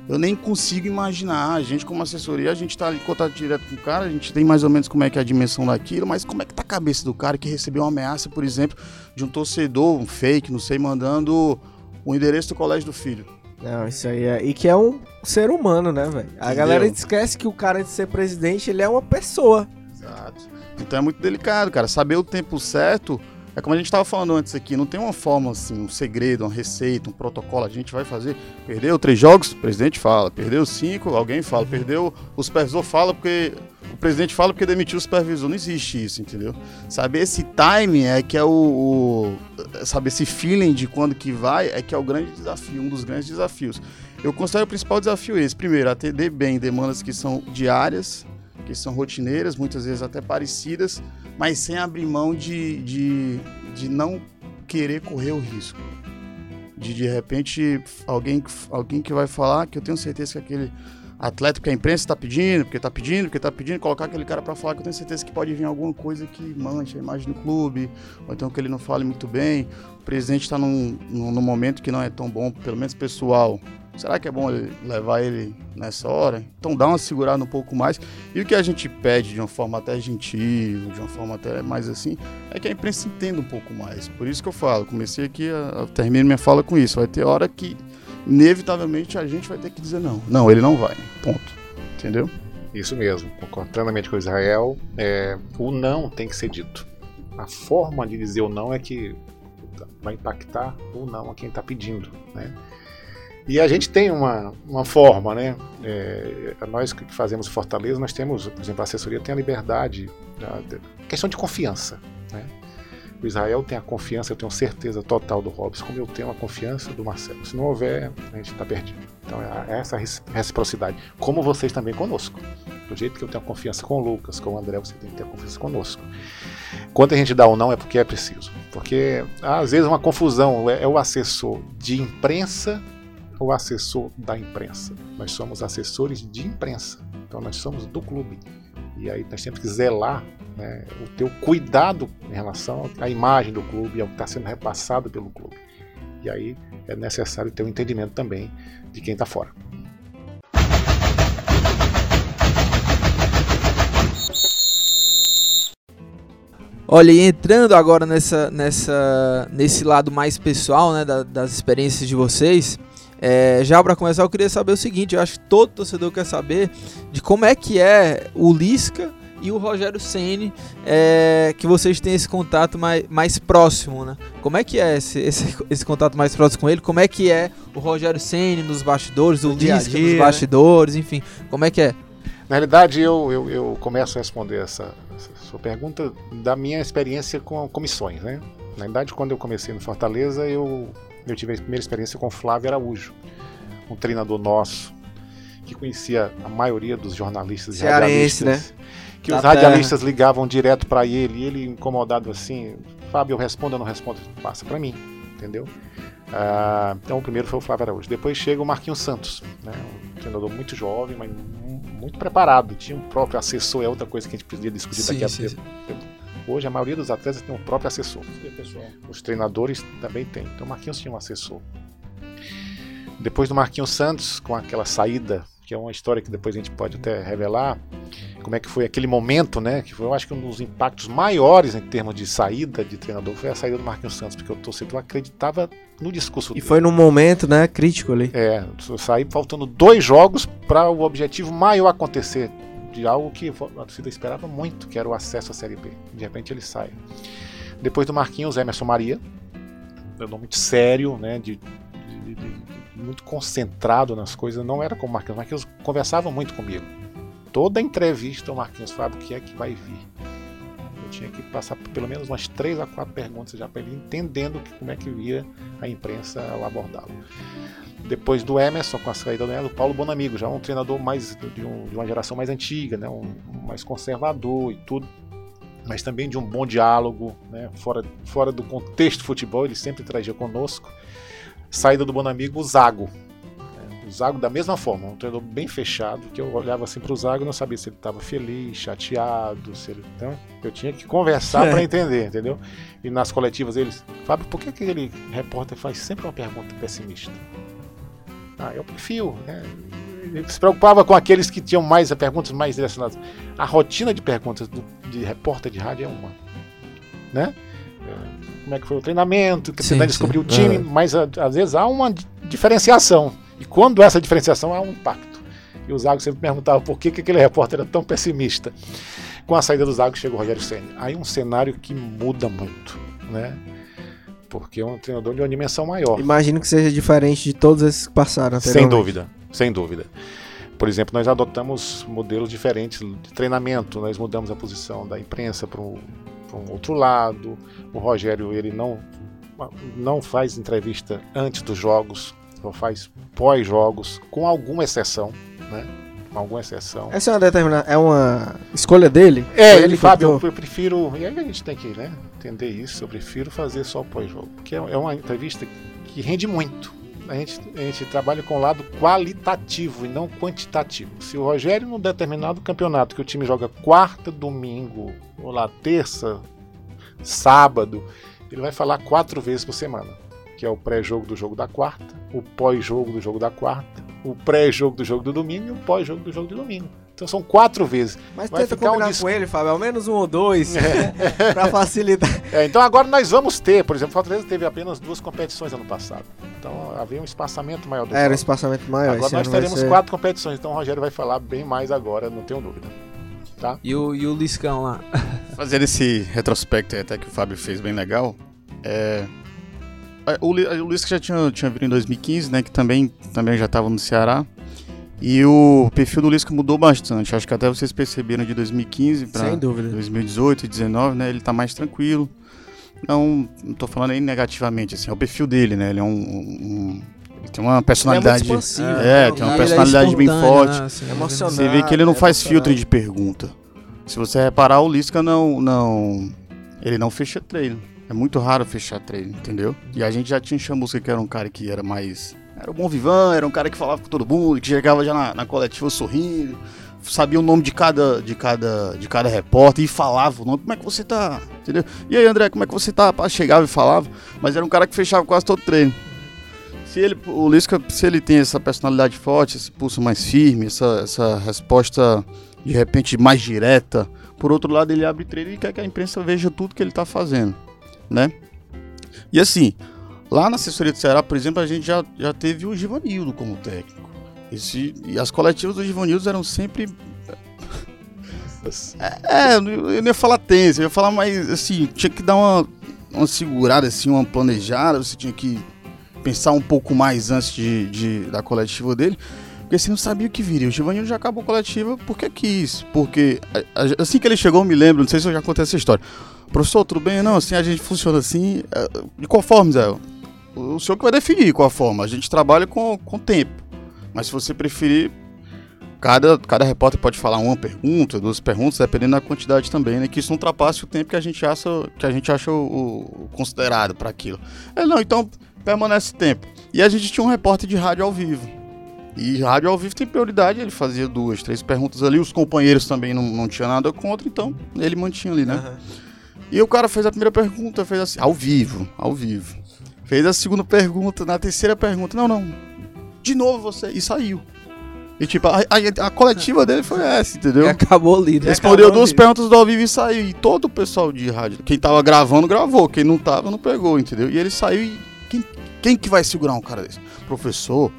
Eu nem consigo imaginar. A gente, como assessoria, a gente tá ali em contato direto com o cara, a gente tem mais ou menos como é que é a dimensão daquilo, mas como é que tá a cabeça do cara que recebeu uma ameaça, por exemplo, de um torcedor, um fake, não sei, mandando o endereço do colégio do filho. Não, isso aí é. E que é um ser humano, né, velho? A Entendeu? galera esquece que o cara de ser presidente, ele é uma pessoa. Exato. Então é muito delicado, cara. Saber o tempo certo. É como a gente estava falando antes aqui, não tem uma forma assim, um segredo, uma receita, um protocolo. A gente vai fazer. Perdeu três jogos, o presidente fala. Perdeu cinco, alguém fala. Perdeu, o supervisor fala porque. O presidente fala porque demitiu o supervisor. Não existe isso, entendeu? Saber esse timing é que é o. o saber esse feeling de quando que vai é que é o grande desafio, um dos grandes desafios. Eu considero o principal desafio esse. Primeiro, atender bem demandas que são diárias, que são rotineiras, muitas vezes até parecidas, mas sem abrir mão de, de, de não querer correr o risco. De de repente alguém, alguém que vai falar que eu tenho certeza que aquele atleta que a imprensa está pedindo, porque está pedindo, porque está pedindo, colocar aquele cara para falar que eu tenho certeza que pode vir alguma coisa que manche a imagem do clube, ou então que ele não fale muito bem. O presidente está num, num, num momento que não é tão bom, pelo menos pessoal. Será que é bom levar ele nessa hora? Então dá uma segurada um pouco mais. E o que a gente pede de uma forma até gentil, de uma forma até mais assim, é que a imprensa entenda um pouco mais. Por isso que eu falo, comecei aqui, a, a- termino minha fala com isso. Vai ter hora que, inevitavelmente, a gente vai ter que dizer não. Não, ele não vai. Ponto. Entendeu? Isso mesmo, concordo plenamente com Israel. É, o não tem que ser dito. A forma de dizer o não é que vai impactar ou não a quem está pedindo. Né? E a gente tem uma, uma forma, né? É, nós que fazemos Fortaleza, nós temos, por exemplo, a assessoria tem a liberdade, a questão de confiança. Né? O Israel tem a confiança, eu tenho certeza total do Robson, como eu tenho a confiança do Marcelo. Se não houver, a gente está perdido. Então é essa reciprocidade. Como vocês também conosco. Do jeito que eu tenho confiança com o Lucas, com o André, você tem que ter confiança conosco. Quando a gente dá ou não é porque é preciso. Porque às vezes uma confusão é, é o assessor de imprensa ou assessor da imprensa. Nós somos assessores de imprensa. Então nós somos do clube. E aí nós temos que zelar né, o teu cuidado em relação à imagem do clube, ao que está sendo repassado pelo clube. E aí é necessário ter um entendimento também de quem está fora. Olha, e entrando agora nessa, nessa, nesse lado mais pessoal, né, da- das experiências de vocês, é, já para começar eu queria saber o seguinte, eu acho que todo torcedor quer saber de como é que é o Lisca e o Rogério Ceni, é, que vocês têm esse contato mais, mais próximo, né? Como é que é esse, esse, esse contato mais próximo com ele? Como é que é o Rogério Ceni nos bastidores, o dia Lisca dia, nos né? bastidores, enfim, como é que é? Na realidade, eu, eu, eu começo a responder essa, essa sua pergunta da minha experiência com comissões. Né? Na realidade, quando eu comecei no Fortaleza, eu, eu tive a primeira experiência com Flávio Araújo, um treinador nosso, que conhecia a maioria dos jornalistas e Cearense, radialistas. Que Da os terra. radialistas ligavam direto para ele, e ele incomodado assim, Fábio, eu respondo ou não respondo? Passa para mim, entendeu? Ah, então o primeiro foi o Flávio Araújo. Depois chega o Marquinhos Santos, né? um treinador muito jovem, mas mu- muito preparado. Tinha um próprio assessor, é outra coisa que a gente podia discutir daqui a Sim, sim, pouco. Hoje a maioria dos atletas tem um próprio assessor. Os treinadores também têm. Então o Marquinhos tinha um assessor. Depois do Marquinhos Santos, com aquela saída, que é uma história que depois a gente pode até revelar, como é que foi aquele momento, né? Que foi, eu acho que um dos impactos maiores em termos de saída de treinador foi a saída do Marquinhos Santos, porque o torcedor acreditava no discurso E dele. foi num momento, né, crítico ali. É, eu saí faltando dois jogos para o objetivo maior acontecer, de algo que a torcida esperava muito, que era o acesso à Série B. De repente ele sai. Depois do Marquinhos, Emerson Maria, um nome muito sério, né, de, de- de- muito concentrado nas coisas, não era como o Marquinhos. O Marquinhos conversava muito comigo. Toda entrevista o Marquinhos falava o que é que vai vir. Eu tinha que passar pelo menos umas três a quatro perguntas já para ele entendendo que- como é que ia a imprensa abordá-lo. Depois do Emerson, com a saída do Emerson, o Paulo Bonamigo, já um treinador mais de, um- de uma geração mais antiga, né, um, mais conservador e tudo, mas também de um bom diálogo, né, fora, fora do contexto futebol, ele sempre trazia conosco. Saída do Bonamigo, o Zago. O Zago da mesma forma, um treinador bem fechado, que eu olhava assim pro Zago e não sabia se ele estava feliz, chateado, se ele... Então, eu tinha que conversar para entender, entendeu? E nas coletivas eles, Fábio, por que aquele repórter faz sempre uma pergunta pessimista? Ah, o perfil, né? Ele se preocupava com aqueles que tinham mais perguntas mais direcionadas. A rotina de perguntas do, de repórter de rádio é uma, né? É, Como é que foi o treinamento, que Sim, tentar sim. descobrir o time, É. mas às vezes há uma di- diferenciação. E quando essa diferenciação há um impacto. E o Zago sempre perguntava por que, que aquele repórter era tão pessimista. Com a saída do Zago chega o Rogério Senna. Aí um cenário que muda muito, né? Porque é um treinador de uma dimensão maior. Imagino que seja diferente de todos esses que passaram Sem dúvida, sem dúvida. Por exemplo, nós adotamos modelos diferentes de treinamento, nós mudamos a posição da imprensa para um, um outro lado. O Rogério ele não, não faz entrevista antes dos jogos, faz pós-jogos, com alguma exceção, né? Com alguma exceção. Essa é uma determina... é uma escolha dele? É, ele, que Fábio, optou? eu prefiro. E aí a gente tem que né, entender isso. Eu prefiro fazer só pós-jogo. Porque é é uma entrevista que rende muito. A gente, a gente trabalha com o lado qualitativo e não quantitativo. Se o Rogério, num determinado campeonato, que o time joga quarta, domingo, ou lá, terça, sábado, ele vai falar quatro vezes por semana. Que é o pré-jogo do jogo da quarta, o pós-jogo do jogo da quarta, o pré-jogo do jogo do domingo e o pós-jogo do jogo do domingo. Então são quatro vezes. Mas Vai tenta ficar um combinar dis- com ele, Fábio, ao menos um ou dois, pra facilitar. É, então agora nós vamos ter, por exemplo, o Fortaleza teve apenas duas competições ano passado. Então havia um espaçamento maior do Era um jogos. espaçamento maior. Agora nós teremos ser- quatro competições, então o Rogério vai falar bem mais agora, não tenho dúvida. E o, e o Liscão lá? Fazer esse retrospecto aí até que o Fábio fez bem legal. É, é, o, Li- o Luiz que já tinha, tinha vindo em 2015, né? Que também, também já estava no Ceará. E o perfil do Lisca mudou bastante. Acho que até vocês perceberam de 2015 para Sem dúvida. 2018 e 2019, né? Ele tá mais tranquilo. Não, não tô falando nem negativamente, assim, é o perfil dele, né? Ele é um. um- ele tem uma personalidade. Ele é É, né? tem uma ele personalidade bem espontâneo, forte. né, assim, Emocionado. Você vê que ele não é faz filtro de pergunta. Se você reparar, o Lisca não, não. Ele não fecha treino. É muito raro fechar treino, entendeu? E a gente já tinha Chamusca, que era um cara que era mais. Era o bom vivan, era um cara que falava com todo mundo, que chegava já na, na coletiva sorrindo, sabia o nome de cada, de cada, de cada repórter e falava o nome. Como é que você tá? Entendeu? E aí, André, como é que você tá? Pá, Chegava e falava, mas era um cara que fechava quase todo treino. Se ele, o Lisca, se ele tem essa personalidade forte, esse pulso mais firme, essa, essa resposta de repente mais direta, por outro lado ele abre treino e quer que a imprensa veja tudo que ele tá fazendo, né? E assim, lá na assessoria do Ceará, por exemplo, a gente já, já teve o Givanildo como técnico. Esse, e as coletivas do Givanildo eram sempre é, eu não eu não ia falar tenso, eu ia falar mais assim, tinha que dar uma, uma segurada, assim, uma planejada, você tinha que pensar um pouco mais antes de, de- da coletiva dele, porque não sabia o que viria. O Givanildo já acabou a coletiva porque quis, porque assim que ele chegou, eu me lembro, não sei se eu já contei essa história. Professor, tudo bem? Não, assim, a gente funciona assim, é, de qual forma, Zé? O senhor que vai definir qual forma, a gente trabalha com, com tempo, mas se você preferir, Cada, cada repórter pode falar uma pergunta, duas perguntas, dependendo da quantidade também, né? Que isso não ultrapasse o tempo que a gente acha, que a gente acha o, o considerado para aquilo. É, não, então permanece tempo. E a gente tinha um repórter de rádio ao vivo. E rádio ao vivo tem prioridade, ele fazia duas, três perguntas ali, os companheiros também não, não tinham nada contra, então ele mantinha ali, né? Aham. E o cara fez a primeira pergunta, fez assim, ao vivo, ao vivo. Fez a segunda pergunta, na terceira pergunta, não, não, de novo você, e saiu. E tipo, a, a- a coletiva dele foi essa, entendeu? E acabou o líder. Respondeu acabou duas perguntas do ao vivo e saiu. E todo o pessoal de rádio, quem tava gravando, gravou. Quem não tava, não pegou, entendeu? E ele saiu e. Quem, quem que vai segurar um cara desse? Professor,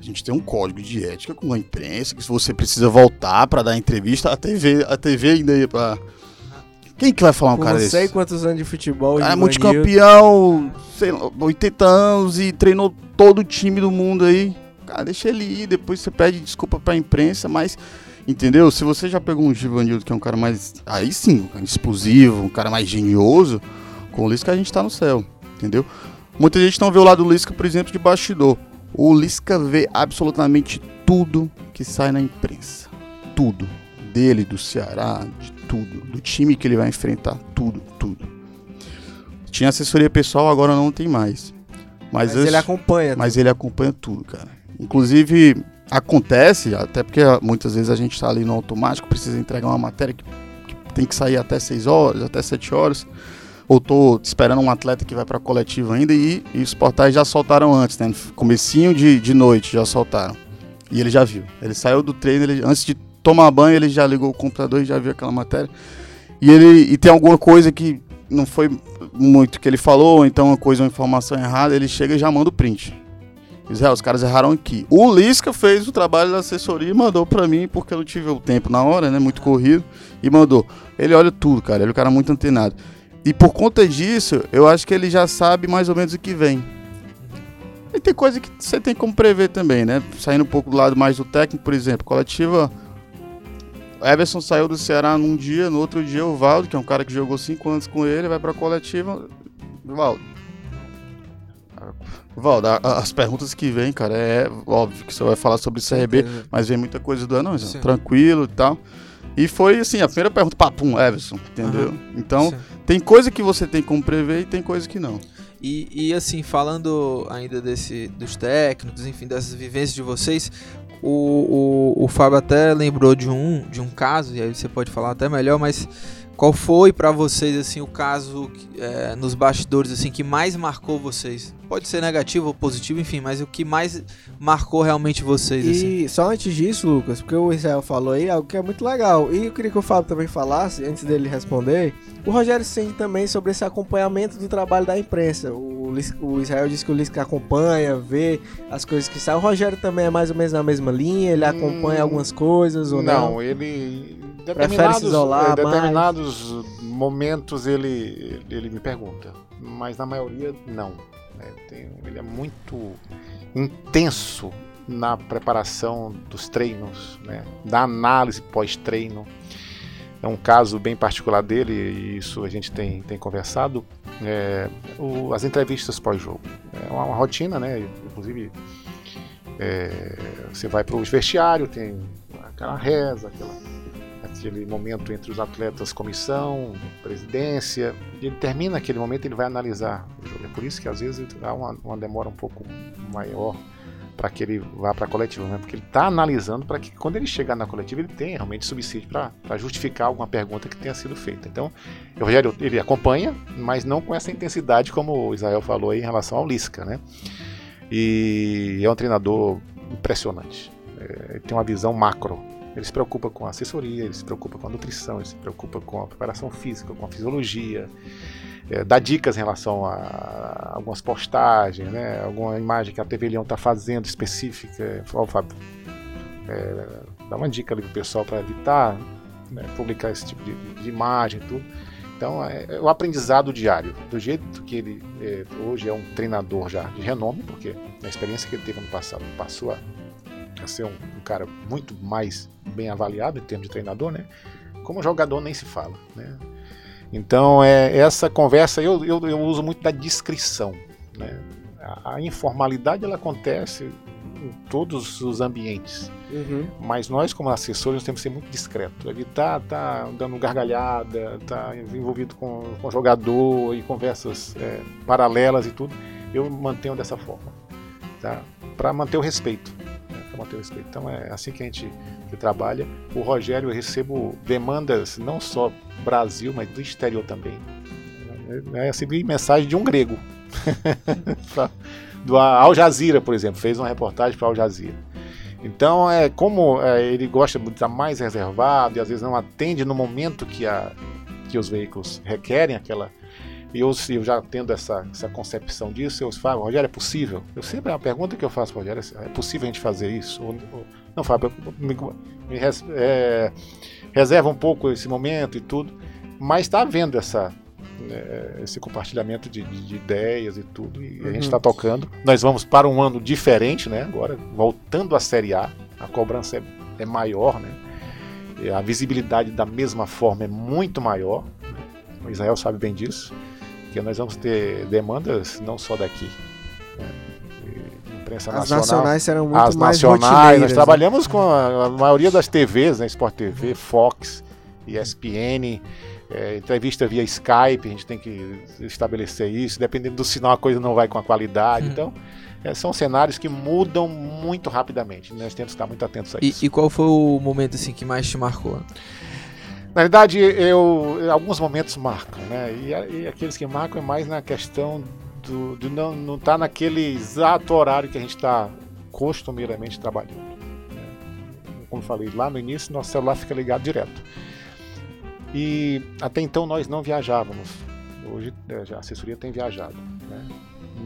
a gente tem um código de ética com a imprensa, que se você precisa voltar pra dar entrevista, a TV, a TV ainda ia pra. Quem que vai falar um Com cara não desse? sei quantos anos de futebol. cara é Givanildo. multicampeão, sei lá, 80 anos e treinou todo o time do mundo aí. Cara, deixa ele ir, depois você pede desculpa pra imprensa, mas. Entendeu? Se você já pegou um Givanildo, que é um cara mais. Aí sim, um cara explosivo, um cara mais genioso, com o Lisca a gente tá no céu, entendeu? Muita gente não vê o lado do Lisca, por exemplo, de bastidor. O Lisca vê absolutamente tudo que sai na imprensa. Tudo. Dele, do Ceará, de tudo. Do time que ele vai enfrentar. Tudo, tudo. Tinha assessoria pessoal, agora não tem mais. Mas, Mas, ele eu- acompanha. mas ele acompanha tudo, cara. Inclusive, acontece, até porque muitas vezes a gente tá ali no automático, precisa entregar uma matéria que, que tem que sair até 6 horas, até 7 horas. Ou tô esperando um atleta que vai pra coletiva ainda e, e os portais já soltaram antes, né? Comecinho de, de noite já soltaram. E ele já viu. Ele saiu do treino, ele, antes de tomar banho, ele já ligou o computador e já viu aquela matéria. E ele e tem alguma coisa que não foi muito que ele falou, ou então uma coisa, uma informação errada, ele chega e já manda o print. Diz, é, os caras erraram aqui. O Lisca fez o trabalho da assessoria e mandou pra mim, porque eu não tive o tempo na hora, né? Muito corrido. E mandou. Ele olha tudo, cara. Ele é um cara muito antenado. E por conta disso, eu acho que ele já sabe mais ou menos o que vem. E tem coisa que você tem como prever também, né? Saindo um pouco do lado mais do técnico, por exemplo, coletiva. O Everson saiu do Ceará num dia, no outro dia o Valdo, que é um cara que jogou cinco anos com ele, vai pra coletiva. Valdo. Valdo, as perguntas que vem, cara, é óbvio que você vai falar sobre CRB, mas vem muita coisa do Sim. tranquilo e tal. E foi assim, a primeira pergunta, papum, Everson, entendeu? Então, Sim. Tem coisa que você tem como prever e tem coisa que não. E, e, assim, falando ainda desse, dos técnicos, enfim, dessas vivências de vocês, o, o, o Fábio até lembrou de um, de um caso, e aí você pode falar até melhor, mas qual foi pra vocês assim o caso é, nos bastidores assim que mais marcou vocês? Pode ser negativo ou positivo, enfim, mas o que mais marcou realmente vocês assim? E só antes disso, Lucas, porque o Israel falou aí algo que é muito legal. E eu queria que o Fábio também falasse, antes dele responder, o Rogério Ceni também sobre esse acompanhamento do trabalho da imprensa. O, o Israel disse que o Lisca acompanha, vê as coisas que saem. O Rogério também é mais ou menos na mesma linha, ele acompanha Hum, algumas coisas ou não? Não, ele. Prefere se isolar eh, determinados momentos ele, ele me pergunta, mas na maioria não. né? Ele é muito intenso na preparação dos treinos, né? da análise pós-treino. É um caso bem particular dele, e isso a gente tem, tem conversado. é, o- as entrevistas pós-jogo. É uma, uma rotina, né? Inclusive, é, você vai para o vestiário, tem aquela reza, aquela, aquele momento entre os atletas, comissão, presidência. Ele termina aquele momento, ele vai analisar o jogo. É por isso que às vezes há uma, uma demora um pouco maior para que ele vá para a coletiva, né? porque ele está analisando para que quando ele chegar na coletiva ele tenha realmente subsídio para justificar alguma pergunta que tenha sido feita. Então, o Rogério ele acompanha, mas não com essa intensidade como o Israel falou aí em relação ao Lisca, né? E é um treinador impressionante. É, tem uma visão macro. Ele se preocupa com a assessoria, ele se preocupa com a nutrição, ele se preocupa com a preparação física, com a fisiologia, é, dá dicas em relação a algumas postagens, né? alguma imagem que a TV Leão está fazendo específica. Ó, Fábio, é, dá uma dica ali pro pessoal para evitar né, publicar esse tipo de, de imagem e tudo. Então é, é o aprendizado diário, do jeito que ele é, hoje é um treinador já de renome, porque a experiência que ele teve no passado passou a, a ser um, um cara muito mais bem avaliado em termos de treinador, né? Como jogador nem se fala, né? Então é essa conversa eu, eu, eu uso muito da descrição, né? A, a informalidade ela acontece em todos os ambientes. Uhum. Mas nós, como assessores, temos que ser muito discreto. Evitar tá dando gargalhada, tá envolvido com, com jogador e conversas é, paralelas e tudo. Eu mantenho dessa forma, tá? Para manter o respeito. Manter o respeito. Então é assim que a gente que trabalha. O Rogério, eu recebo demandas não só Brasil, mas do exterior também. Eu recebi mensagem de um grego. Do Al Jazeera, por exemplo, fez uma reportagem para Al Jazeera. Então, é como é, ele gosta de estar mais reservado e às vezes não atende no momento que, a, que os veículos requerem aquela. E eu, eu já tendo essa, essa concepção disso, eu falo, Rogério, é possível? Eu sempre, a pergunta que eu faço para Rogério é: é possível a gente fazer isso? Ou, ou- não, Fábio, me, me res- é, reserva um pouco esse momento e tudo, mas está havendo essa, é, esse compartilhamento de, de- de ideias e tudo, e a gente Uhum. está tocando. Nós vamos para um ano diferente, né? Agora, voltando à Série A, a cobrança é, é maior, né? E a visibilidade da mesma forma é muito maior. né? O Israel sabe bem disso, que nós vamos ter demandas não só daqui. Né? E Imprensa As nacional, nacionais serão muito as mais nacionais, rotineiras, nós né? trabalhamos com a, a maioria das TVs, né? Sport TV, Fox, ESPN, é, entrevista via Skype, a gente tem que estabelecer isso. Dependendo do sinal, a coisa não vai com a qualidade. Hum. Então, é, são cenários que mudam muito rapidamente. Nós temos que estar muito atentos a E, isso. e qual foi o momento assim que mais te marcou? Na verdade, eu, alguns momentos marcam, né? E, a- e aqueles que marcam é mais na questão do, de não estar naquele exato horário que a gente está costumeiramente trabalhando. Como falei lá no início, nosso celular fica ligado direto. E até então nós não viajávamos. Hoje já a assessoria tem viajado, né?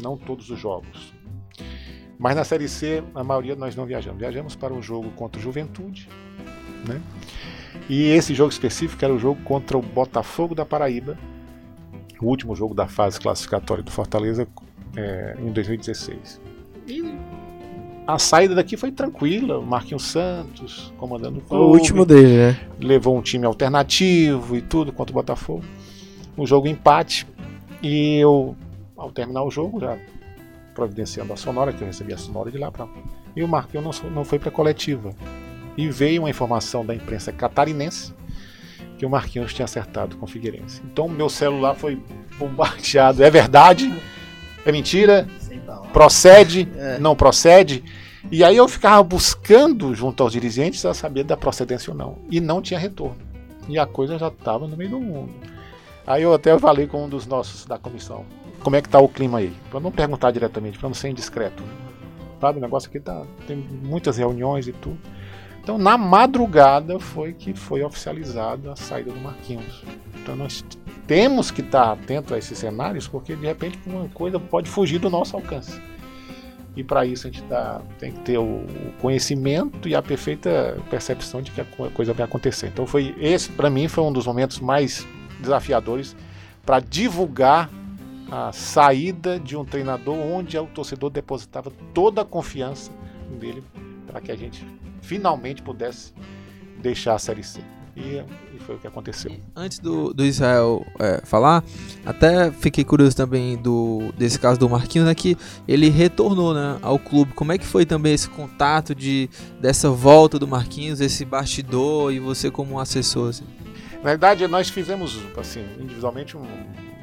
não todos os jogos. Mas na Série C, a maioria nós não viajamos. Viajamos para o jogo contra o Juventude, né? E esse jogo específico era o jogo contra o Botafogo da Paraíba, o último jogo da fase classificatória do Fortaleza é, em 2016. E a saída daqui foi tranquila, o Marquinhos Santos comandando o clube, o último dele, né? levou um time alternativo e tudo contra o Botafogo. Um jogo empate e eu, ao terminar o jogo, já providenciando a sonora, que eu recebi a sonora de lá para e o Marquinhos não, não foi para coletiva. E veio uma informação da imprensa catarinense que o Marquinhos tinha acertado com o Figueirense. Então meu celular foi bombardeado. É verdade? É mentira? Procede? Não procede? E aí eu ficava buscando junto aos dirigentes a saber da procedência ou não. E não tinha retorno. E a coisa já estava no meio do mundo. Aí eu até falei com um dos nossos da comissão. Como é que tá o clima aí? Para não perguntar diretamente, para não ser indiscreto. Sabe, o negócio aqui tá tem muitas reuniões e tudo. Então, na madrugada foi que foi oficializada a saída do Marquinhos. Então, nós temos que estar atentos a esses cenários, porque de repente uma coisa pode fugir do nosso alcance. E para isso a gente tá, tem que ter o conhecimento e a perfeita percepção de que a co- coisa vai acontecer. Então foi esse para mim foi um dos momentos mais desafiadores para divulgar a saída de um treinador onde o torcedor depositava toda a confiança dele para que a gente finalmente pudesse deixar a série C. E, e foi o que aconteceu. Antes do, do Israel é, falar, até fiquei curioso também do desse caso do Marquinhos, né, que ele retornou né, ao clube. Como é que foi também esse contato de dessa volta do Marquinhos, esse bastidor e você como um assessor? Assim? Na verdade, nós fizemos, assim, individualmente um-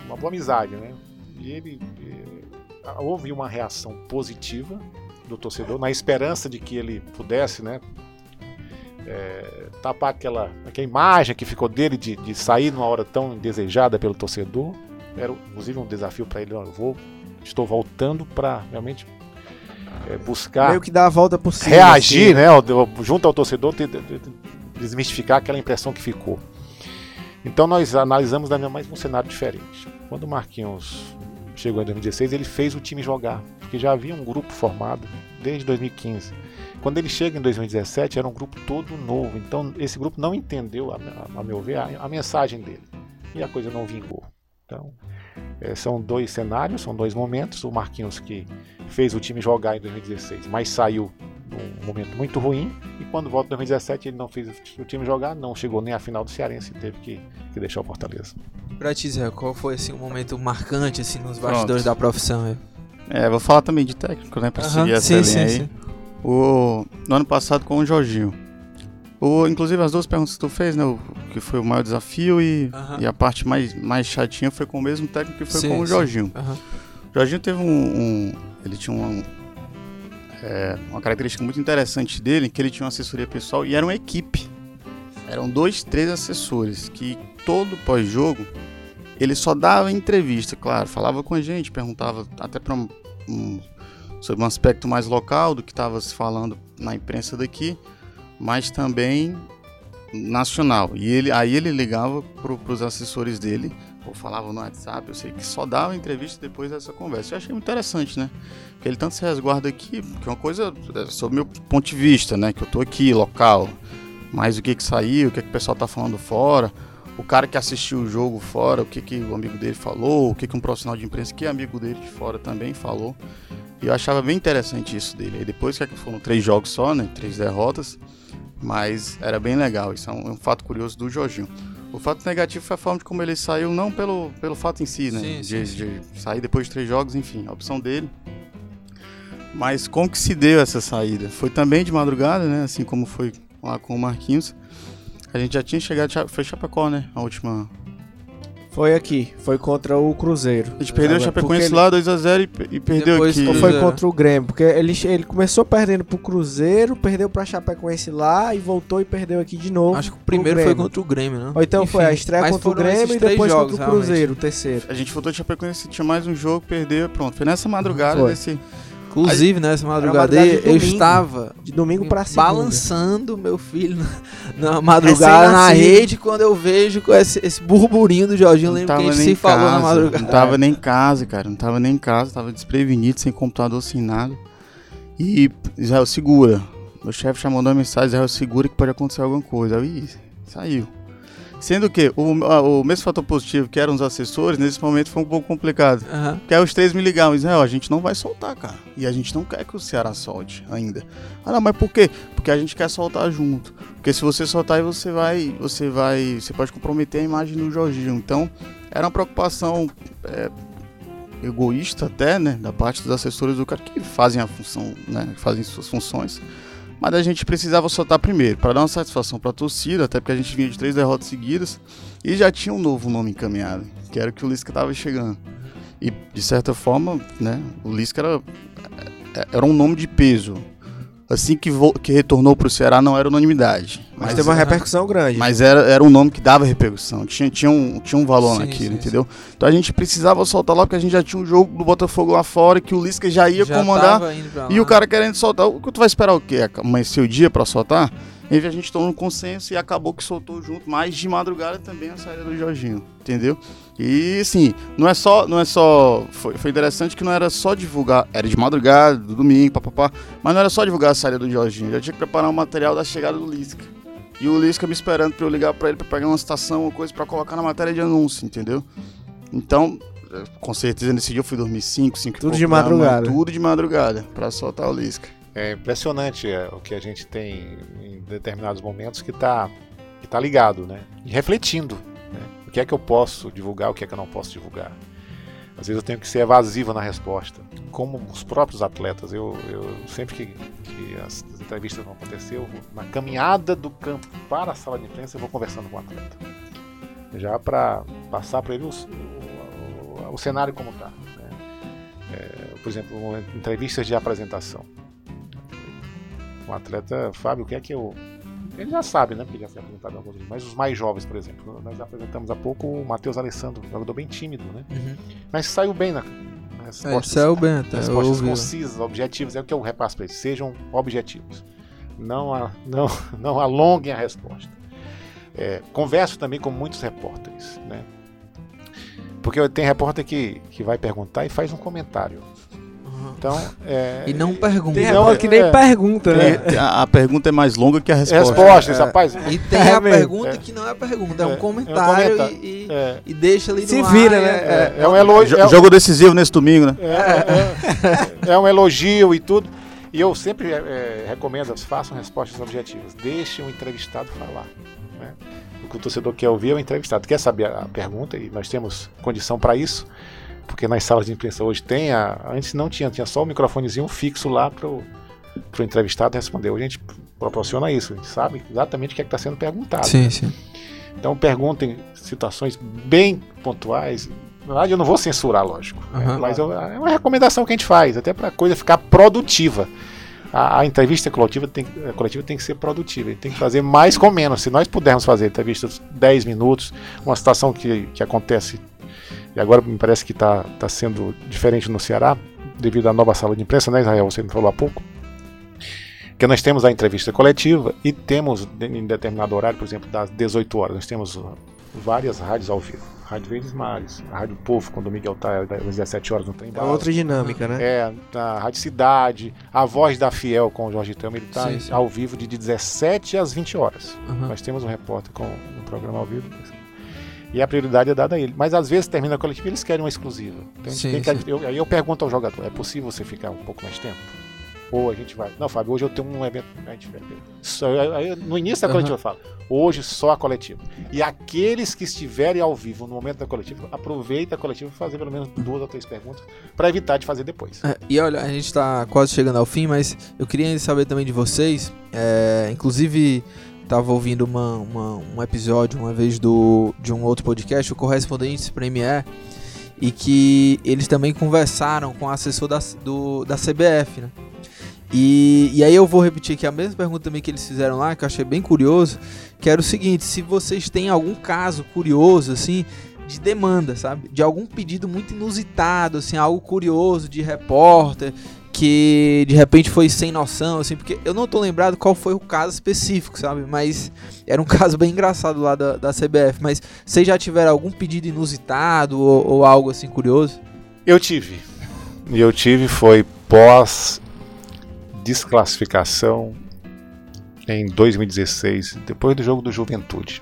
uma boa amizade, né? E ele. eh, houve uma reação positiva do torcedor, na esperança de que ele pudesse, né? eh, tapar aquela, aquela imagem que ficou dele de, de sair numa hora tão desejada pelo torcedor. Era, inclusive, um desafio para ele. Eu vou, estou voltando para realmente eh, buscar Meio que dá a volta por cima. reagir, assim. né, junto ao torcedor, desmistificar aquela impressão que ficou. Então nós analisamos da minha mais um cenário diferente. Quando o Marquinhos chegou em 2016, ele fez o time jogar, porque já havia um grupo formado desde 2015. Quando ele chega em 2017, era um grupo todo novo. Então esse grupo não entendeu, a, a- a meu ver, a, a mensagem dele. E a coisa não vingou. Então eh, são dois cenários, são dois momentos. O Marquinhos que fez o time jogar em 2016, mas saiu num momento muito ruim. E quando volta em 2017, ele não fez o time jogar, não chegou nem à final do Cearense e teve que, que deixar o Fortaleza. Pra ti, qual foi assim, um momento marcante assim, nos Pronto. bastidores da profissão? é? É, vou falar também de técnico, né? Pra Aham, seguir essa sim, linha sim, aí. sim. O, no ano passado com o Jorginho. O, inclusive as duas perguntas que tu fez, né? O que foi o maior desafio e, e a parte mais, mais chatinha foi com o mesmo técnico que foi Sim, com o. Jorginho. O Jorginho teve um. um- ele tinha um, é, uma característica muito interessante dele, que ele tinha uma assessoria pessoal e era uma equipe. Eram dois, três assessores que todo pós-jogo ele só dava entrevista, claro, falava com a gente, perguntava até para um, sobre um aspecto mais local do que estava se falando na imprensa daqui, mas também nacional. E ele, aí ele ligava para os assessores dele ou falava no WhatsApp, eu sei que só dava entrevista depois dessa conversa. Eu achei muito interessante, né? Porque ele tanto se resguarda aqui, que é uma coisa é, sob meu ponto de vista, né? Que eu tô aqui, local, mas o que que saiu, o que que o pessoal tá falando fora, o cara que assistiu o jogo fora, o que que o amigo dele falou, o que que um profissional de imprensa que é amigo dele de fora também falou. E eu achava bem interessante isso dele. Aí depois que foram três jogos só, né? Três derrotas, mas era bem legal. Isso é um, é um fato curioso do Jorginho. O fato negativo foi a forma de como ele saiu, não pelo, pelo fato em si, né? Sim, de, sim, de sair depois de três jogos, enfim, a opção dele. Mas como que se deu essa saída? Foi também de madrugada, né? Assim como foi lá com o Marquinhos. A gente já tinha chegado, foi Chapecó, né? A última, Foi aqui, foi contra o Cruzeiro. A gente perdeu o Chapecoense porque lá 2x0 e, e perdeu Depois aqui. Ou foi contra o Grêmio? Porque ele, ele começou perdendo pro Cruzeiro, perdeu pra Chapecoense lá e voltou e perdeu aqui de novo. Acho que o primeiro foi contra o Grêmio, né? Ou então foi a estreia contra o Grêmio e depois jogos, contra o Cruzeiro, o terceiro. A gente voltou de Chapecoense, tinha mais um jogo, perdeu, pronto. Foi nessa madrugada Foi. desse... Inclusive, nessa madrugada, madrugada de eu domingo. estava De domingo segunda. balançando meu filho na, na madrugada na rede quando eu vejo com esse, esse burburinho do Jorginho. Lembro que a gente se em falou na casa, madrugada. Não tava nem em casa, cara. Não tava nem em casa, tava desprevenido, sem computador, sem nada. E Israel, segura. Meu chefe já mandou uma mensagem, Israel, segura que pode acontecer alguma coisa. Aí, saiu. Sendo que o, a- o mesmo fator positivo, que eram os assessores, nesse momento foi um pouco complicado. Aham. Porque aí os três me ligaram, Israel, a gente não vai soltar, cara. E a gente não quer que o Ceará solte ainda. Ah, não, mas por quê? Porque a gente quer soltar junto. Porque se você soltar aí, você vai. Você vai. Você pode comprometer a imagem do Jorginho. Então, era uma preocupação é, egoísta até, né? Da parte dos assessores do cara que fazem a função, né? que Fazem suas funções. Mas a gente precisava soltar primeiro, para dar uma satisfação para a torcida, até porque a gente vinha de três derrotas seguidas e já tinha um novo nome encaminhado, que era o que o Lisca estava chegando. E de certa forma, né, o Lisca era, é, era um nome de peso. Assim que, que retornou para o Ceará não era unanimidade. Mas, Mas, teve uma repercussão grande. mas era, era um nome que dava repercussão, tinha, tinha, um, tinha um valor Sim, naquilo, sim, entendeu? Então a gente precisava soltar lá porque a gente já tinha um jogo do Botafogo lá fora que o Lisca já ia Já comandar. E o cara querendo soltar. O que tu vai esperar o quê? Amanhecer o dia pra soltar? E a gente tomou um consenso e acabou que soltou junto, mas de madrugada também a saída do Jorginho, entendeu? E assim, não é só. Não é só. Foi, foi interessante que não era só divulgar. Era de madrugada, do domingo, papapá. Mas não era só divulgar a saída do Jorginho. Já tinha que preparar um material da chegada do Lisca. E o Lisca me esperando pra eu ligar pra ele pra pegar uma citação, uma coisa pra colocar na matéria de anúncio, entendeu? Então, eh, com certeza nesse dia eu fui dormir 5, 5 Tudo de madrugada. Tudo de madrugada, pra soltar o Lisca. É impressionante é, o que a gente tem em determinados momentos que está que tá ligado, né? E refletindo. Né? O que é que eu posso divulgar, o que é que eu não posso divulgar. Às vezes eu tenho que ser evasivo na resposta. Como os próprios atletas, eu, eu sempre que, que as, as entrevistas vão acontecer, eu vou, na caminhada do campo para a sala de imprensa, eu vou conversando com o atleta. Já para passar para ele os- o, o- o cenário como está. por exemplo, entrevistas de apresentação um atleta, Fábio, o que é que eu. Ele já sabe, né? Porque já foi apresentado alguns vezes. Mas os mais jovens, por exemplo, nós apresentamos há pouco o Matheus Alessandro, jogador bem tímido, né? Uhum. Mas saiu bem na. É, Respostas, saiu bem até. respostas concisas, objetivas, é o que eu repasso para eles. Sejam objetivos. Não, a, não, não alonguem a resposta. É, converso também com muitos repórteres, né? Porque tem repórter que, que vai perguntar e faz um comentário. Então, é, E não pergunta. Tem repórter que nem é. pergunta, né? É, a, a pergunta é mais longa que a resposta. respostas, rapaz. E tem É a mesmo. pergunta É. que não é pergunta, é, É, um é um comentário, comentário. E, e, É, e deixa ali no Se ar, vira, é- né? é- é, é um elogio. Jo- Jogo decisivo nesse domingo, né? É, é- é um elogio e tudo. E eu sempre é, é, recomendo, façam respostas objetivas. Deixem o entrevistado falar. né? O que o torcedor quer ouvir é o entrevistado. Quer saber a pergunta, e nós temos condição para isso, porque nas salas de imprensa hoje tem, a, antes não tinha, tinha só o microfonezinho fixo lá para o entrevistado responder. Hoje a gente proporciona isso, a gente sabe exatamente o que é está sendo perguntado. Sim, sim. Então perguntem situações bem pontuais. Na verdade, eu não vou censurar, lógico. né? Aham. Mas eu- é uma recomendação que a gente faz, até para a coisa ficar produtiva. A, a entrevista coletiva tem, a coletiva tem que ser produtiva, a gente tem que fazer mais com menos. Se nós pudermos fazer entrevistas 10 minutos, uma situação que, que acontece, e agora me parece que está tá sendo diferente no Ceará, devido à nova sala de imprensa, né, Israel? Você me falou há pouco. Que nós temos a entrevista coletiva e temos, em determinado horário, por exemplo, das 18 horas, nós temos uh, várias rádios ao vivo. Rádio Verdes Mares, a Rádio Povo, quando o Miguel está às 17 horas no trem É bala. outra dinâmica, né? É, a Rádio Cidade, a Voz da Fiel com o Jorge Tama, ele está Sim, sim. ao vivo de 17 às 20 horas. Uhum. Nós temos um repórter com um programa ao vivo. E a prioridade é dada a ele. Mas às vezes termina a coletiva e eles querem uma exclusiva. Então, Sim, que- eu- aí eu pergunto ao jogador: é possível você ficar um pouco mais tempo? Ou a gente vai. Não, Fábio, hoje eu tenho um evento. A gente aí, no início da coletiva eu falo: hoje só a coletiva. E aqueles que estiverem ao vivo no momento da coletiva, aproveita a coletiva e fazer pelo menos duas ou três perguntas para evitar de fazer depois. É, e olha, a gente está quase chegando ao fim, mas eu queria saber também de vocês. é, inclusive, tava ouvindo uma, uma- um episódio uma vez do, de um outro podcast, o Correspondentes Premier, e que eles também conversaram com o assessor da, do, da CBF, né? E, e aí eu vou repetir aqui a mesma pergunta também que eles fizeram lá, que eu achei bem curioso, que era o seguinte, se vocês têm algum caso curioso, assim, de demanda, sabe? De algum pedido muito inusitado, assim, algo curioso de repórter, que de repente foi sem noção, assim, porque eu não tô lembrado qual foi o caso específico, sabe? Mas era um caso bem engraçado lá da, da CBF. Mas vocês já tiveram algum pedido inusitado ou, ou algo assim curioso? Eu tive. E eu tive foi pós desclassificação em 2016, depois do jogo do Juventude,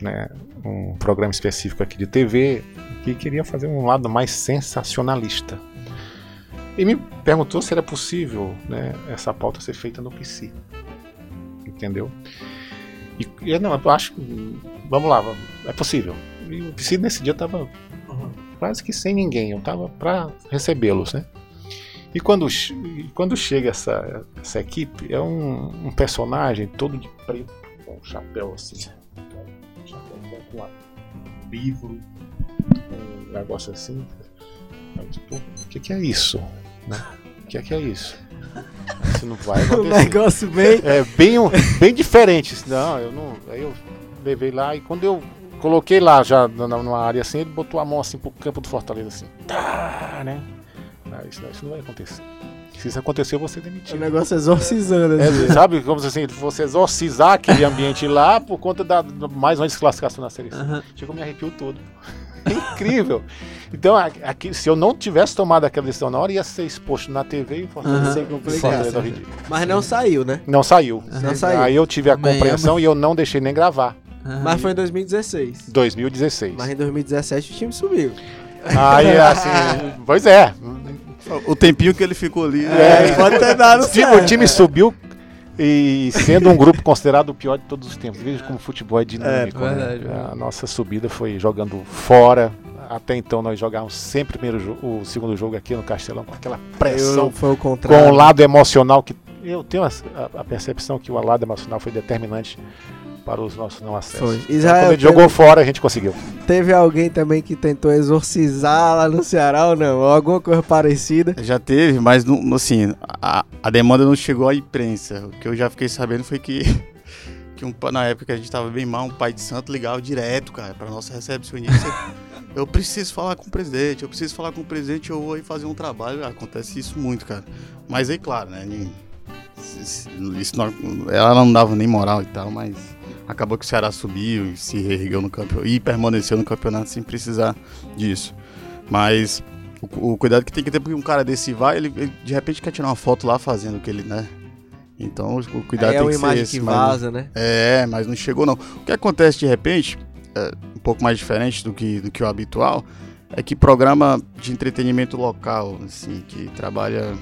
né? Um programa específico aqui de TV que queria fazer um lado mais sensacionalista. E me perguntou se era possível, né, essa pauta ser feita no PC. Entendeu? E eu, não, eu acho que vamos lá, é possível. E o PC nesse dia tava quase que sem ninguém. Eu tava para recebê-los, né? E quando, quando chega essa, essa equipe, é um, um personagem todo de preto, com um chapéu assim, um chapéu com um livro, um negócio assim. Tipo, o que, que é isso? Né? O que, que é isso? Isso não vai Um acontecer. negócio bem. É bem, um- bem diferente. Não, eu não. Aí eu levei lá e quando eu coloquei lá já numa área assim, ele botou a mão assim pro campo do Fortaleza assim. Tá, né? Ah, isso, isso não vai acontecer. Se isso acontecer, eu vou ser O demitido. negócio exorcizando. É, assim. sabe, como se assim, você exorcizar aquele ambiente lá por conta da, mais uma desclassificação na seleção. Aham. Chegou, me arrepiou todo. É incrível. Então, aqui, se eu não tivesse tomado aquela decisão na hora, ia ser exposto na TV e ser complicado. Ridículo. Mas não saiu, né? Não saiu. Não saiu. Aí eu tive a é compreensão e eu não deixei nem gravar. Aham. Mas foi em 2016. 2016. Mas em 2017 o time subiu. Aí, assim, pois é. O tempinho que ele ficou ali. É, pode ter dado O time, o certo. time subiu e sendo um grupo considerado o pior de todos os tempos. Veja como o futebol é dinâmico. É, né? verdade. A nossa subida foi jogando fora. Até então nós jogávamos sempre o, primeiro jogo, o segundo jogo aqui no Castelão com aquela pressão, Eu, foi o contrário. com o lado emocional que eu tenho a, a- a percepção que o lado emocional foi determinante para os nossos não acessos. Foi. Então, Israel, quando a gente teve- jogou fora, a gente conseguiu. Teve alguém também que tentou exorcizar lá no Ceará ou não? Ou alguma coisa parecida? Já teve, mas não, assim, a, a demanda não chegou à imprensa. O que eu já fiquei sabendo foi que, que um, na época que a gente tava bem mal, um pai de santo ligava direto, cara, pra nossa recepcionista. eu preciso falar com o presidente, eu preciso falar com o presidente, eu vou aí fazer um trabalho. Acontece isso muito, cara. Mas aí, claro, né? Isso não, ela não dava nem moral e tal, mas acabou que o Ceará subiu e se reergueu no campeonato e permaneceu no campeonato sem precisar disso. Mas o, o cuidado que tem que ter, porque um cara desse vai, ele, ele de repente quer tirar uma foto lá fazendo o que ele, né? Então o cuidado Aí é tem uma que ser imagem esse, que mas- vaza, né? É, mas não chegou não. O que acontece de repente, é, um pouco mais diferente do que, do que o habitual, é que programa de entretenimento local, assim, que trabalha.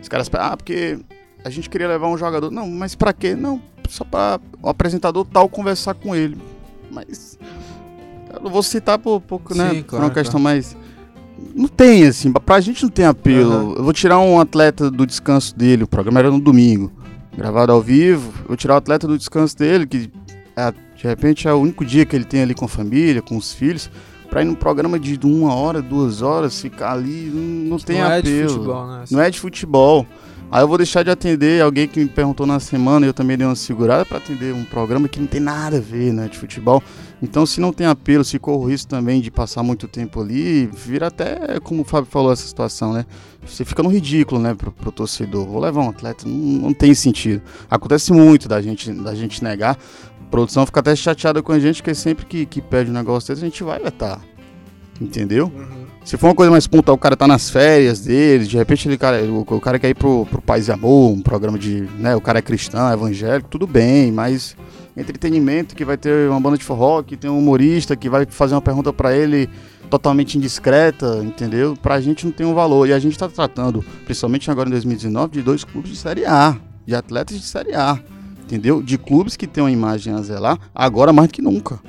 Os caras. Ah, porque a gente queria levar um jogador. Não, mas pra quê? Não, só pra o apresentador tal conversar com ele. Mas. Eu não vou citar por, por, né, Sim, por claro, uma questão mais. Não tem, assim, pra gente não tem apelo. Aham. Eu vou tirar um atleta do descanso dele, o programa era no domingo, gravado ao vivo. Eu vou tirar o atleta do descanso dele, que é, de repente é o único dia que ele tem ali com a família, com os filhos, pra ir num programa de uma hora, duas horas, ficar ali, não, não tem não é apelo. de futebol, né? Não é de futebol. Aí eu vou deixar de atender alguém que me perguntou na semana eu também dei uma segurada pra atender um programa que não tem nada a ver, né, de futebol. Então, se não tem apelo, se corre o risco também de passar muito tempo ali, vira até, como o Fábio falou, essa situação, né? Você fica no ridículo, né, pro, pro torcedor. Vou levar um atleta, não, não tem sentido. Acontece muito da gente, da gente negar. A produção fica até chateada com a gente, porque sempre que, que pede um negócio desse, a gente vai vetar. Entendeu? Se for uma coisa mais pontual, o cara tá nas férias dele, de repente ele, cara, o, o cara quer ir pro, pro Paz e Amor, um programa de. né, o cara é cristão, é evangélico, tudo bem, mas entretenimento que vai ter uma banda de forró, que tem um humorista que vai fazer uma pergunta pra ele totalmente indiscreta, entendeu? Pra gente não tem um valor. E a gente tá tratando, principalmente agora em 2019, de dois clubes de Série A, de atletas de Série A, entendeu? De clubes que têm uma imagem a zelar, agora mais do que nunca.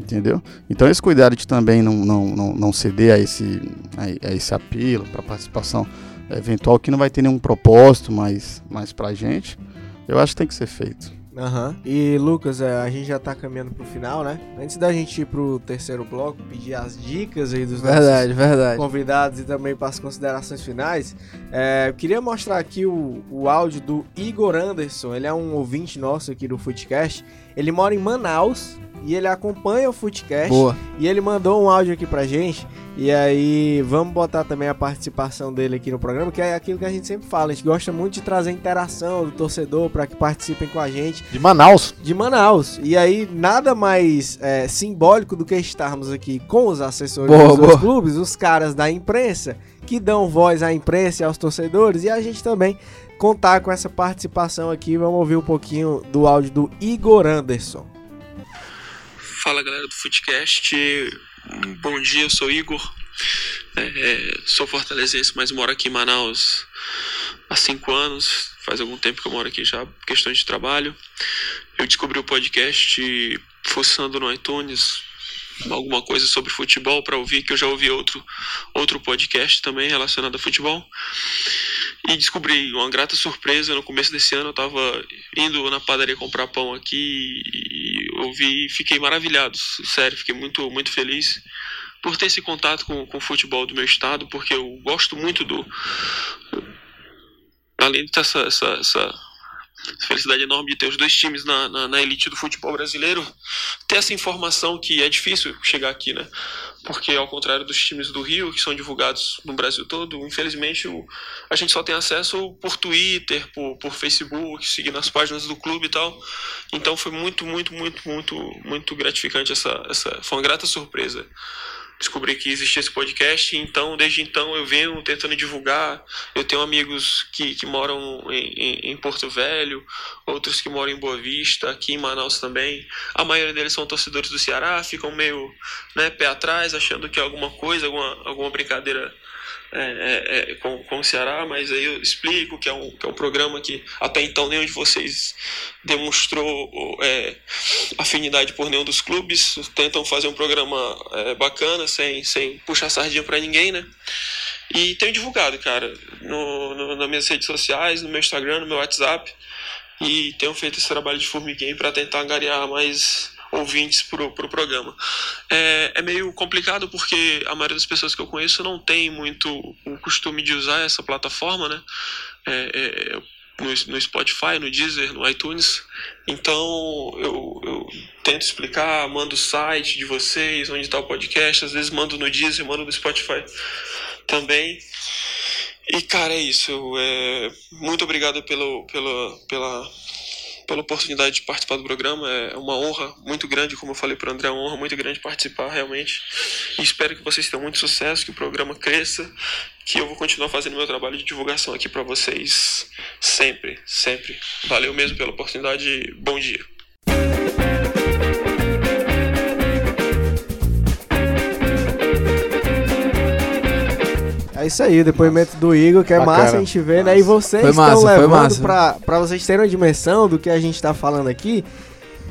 Entendeu? Então esse cuidado de também não, não, não, não ceder a esse, a, a esse apelo para participação eventual que não vai ter nenhum propósito mais, mais pra gente, eu acho que tem que ser feito. Aham. E Lucas, é, a gente já tá caminhando pro final, né? Antes da gente ir pro terceiro bloco, pedir as dicas aí dos Verdade, verdade. nossos convidados e também para as considerações finais, é, eu queria mostrar aqui o, o áudio do Igor Anderson. Ele é um ouvinte nosso aqui do Footcast. Ele mora em Manaus e ele acompanha o Footcast. Boa. E ele mandou um áudio aqui pra gente. E aí, vamos botar também a participação dele aqui no programa, que é aquilo que a gente sempre fala. A gente gosta muito de trazer interação do torcedor para que participem com a gente De Manaus. de Manaus. E aí, nada mais é, simbólico do que estarmos aqui com os assessores Boa, dos boa. clubes, os caras da imprensa, que dão voz à imprensa e aos torcedores, e a gente também contar com essa participação aqui. Vamos ouvir um pouquinho do áudio do Igor Anderson. Fala galera do Footcast, bom dia, eu sou Igor, É, sou fortalezense, mas moro aqui em Manaus há cinco anos, faz algum tempo que eu moro aqui já, questões de trabalho. Eu descobri o podcast fuçando no iTunes, alguma coisa sobre futebol para ouvir, que eu já ouvi outro, outro podcast também relacionado a futebol. E descobri uma grata surpresa no começo desse ano. Eu tava indo na padaria comprar pão aqui e ouvi e fiquei maravilhado. Sério, fiquei muito, muito feliz por ter esse contato com, com o futebol do meu estado, porque eu gosto muito do. Além de essa, essa felicidade enorme de ter os dois times na, na, na elite do futebol brasileiro, ter essa informação que é difícil chegar aqui, né? Porque ao contrário dos times do Rio, que são divulgados no Brasil todo, infelizmente o, a gente só tem acesso por Twitter, por, por Facebook, seguindo as páginas do clube e tal. Então foi muito, muito, muito, muito, muito gratificante essa, essa foi uma grata surpresa descobri que existia esse podcast, então desde então eu venho tentando divulgar. Eu tenho amigos que, que moram em, em, em Porto Velho, outros que moram em Boa Vista, aqui em Manaus também. A maioria deles são torcedores do Ceará, ficam meio né, pé atrás, achando que é alguma coisa, alguma, alguma brincadeira é, é, é, com, com o Ceará, mas aí eu explico que é um, que é um programa que até então nenhum de vocês demonstrou é, afinidade por nenhum dos clubes, tentam fazer um programa é, bacana, sem, sem puxar sardinha para ninguém, né? E tenho divulgado, cara, no, no, nas minhas redes sociais, no meu Instagram, no meu WhatsApp, e tenho feito esse trabalho de formiguinha para tentar angariar mais ouvintes pro, pro programa. É, é meio complicado porque a maioria das pessoas que eu conheço não tem muito o costume de usar essa plataforma, né? É, é, no, no Spotify, no Deezer, no iTunes. Então eu, eu tento explicar, mando o site de vocês, onde está o podcast, às vezes mando no Deezer, mando no Spotify também. E cara, é isso. É, muito obrigado pelo, pela, pela, pela oportunidade de participar do programa. É uma honra muito grande, como eu falei para o André, é uma honra muito grande participar realmente. E espero que vocês tenham muito sucesso, que o programa cresça, que eu vou continuar fazendo meu trabalho de divulgação aqui para vocês sempre, sempre. Valeu mesmo pela oportunidade. Bom dia. É isso aí, o depoimento do Igor, que é Bacana. massa a gente ver, né? E vocês Foi massa, estão levando massa. pra, pra vocês terem uma dimensão do que a gente tá falando aqui,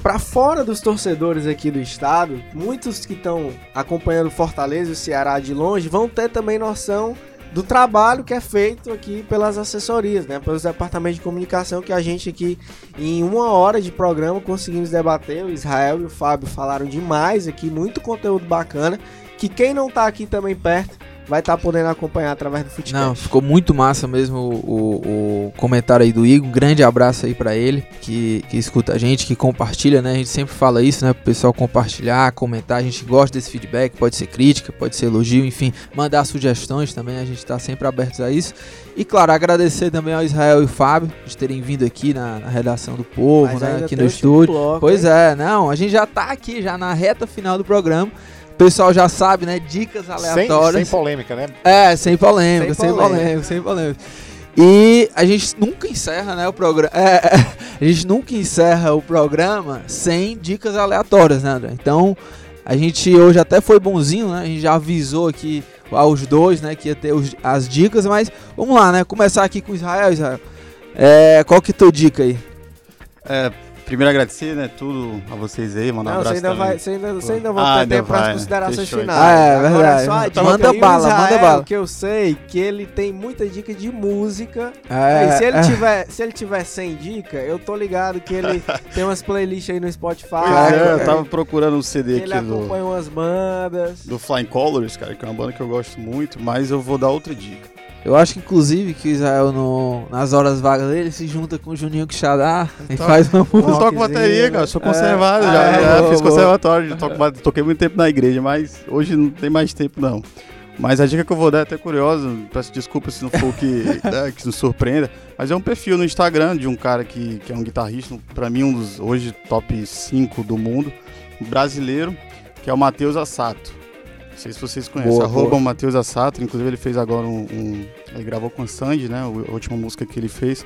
pra fora dos torcedores aqui do estado, muitos que estão acompanhando Fortaleza e o Ceará de longe vão ter também noção do trabalho que é feito aqui pelas assessorias, né? Pelos departamentos de comunicação que a gente aqui, em uma hora de programa, conseguimos debater. O Israel e o Fábio falaram demais aqui, muito conteúdo bacana, que quem não tá aqui também perto vai estar podendo acompanhar através do futebol. Não, ficou muito massa mesmo o, o- o comentário aí do Igor. Um grande abraço aí pra ele, que, que escuta a gente, que compartilha, né? A gente sempre fala isso, né? Pro pessoal compartilhar, comentar. A gente gosta desse feedback, pode ser crítica, pode ser elogio, enfim, mandar sugestões também. A gente tá sempre abertos a isso. E claro, agradecer também ao Israel e o Fábio de terem vindo aqui na, na redação do Povo, Mas né? Aqui no estúdio. bloco, Pois hein? é, não, a gente já tá aqui, já na reta final do programa. O pessoal já sabe, né? Dicas Sem, aleatórias. sem polêmica, né? É, sem polêmica, Sem sem polêmica. polêmica, sem polêmica. E a gente nunca encerra, né, o programa. É, é, a gente nunca encerra o programa sem dicas aleatórias, né, André? Então, a gente hoje até foi bonzinho, né? A gente já avisou aqui aos dois, né, que ia ter os- as dicas, mas vamos lá, né? Começar aqui com o Israel, Israel. É, qual que é a tua dica aí? É, primeiro agradecer, né, tudo a vocês aí, mandar um Não, você abraço ainda, também. vai, você, ainda, você ainda vai Ah, ter ainda tempo para as né? considerações Fechou, finais. então. Ah, é Agora, verdade. só a dica manda bala, manda Israel, bala. Que eu sei que ele tem muita dica de música. É, e se ele, é. tiver, se ele tiver sem dica, eu tô ligado que ele tem umas playlists aí no Spotify. É, eu tava procurando um CD ele aqui do, acompanha umas bandas. do Flying Colors, cara, que é uma banda que eu gosto muito, mas eu vou dar outra dica. Eu acho que inclusive que o Israel no- nas horas vagas dele se junta com o Juninho Quixadá e Tá. faz uma Eu música. toco rockzinho, bateria, cara, eu sou é. conservado, Ah, já, é, já boa, fiz boa. conservatório, já toco, toquei muito tempo na igreja, mas hoje não tem mais tempo não. Mas a dica que eu vou dar é até curiosa, peço desculpa se não for o que, né, que nos surpreenda, mas é um perfil no Instagram de um cara que, que é um guitarrista, pra mim um dos hoje top 5 do mundo, um brasileiro, que é o Matheus Assato. Não sei se vocês conhecem, Boa, arroba boa. o Matheus Assato, inclusive ele fez agora um, um- Ele gravou com o Sandy, né? A última música que ele fez.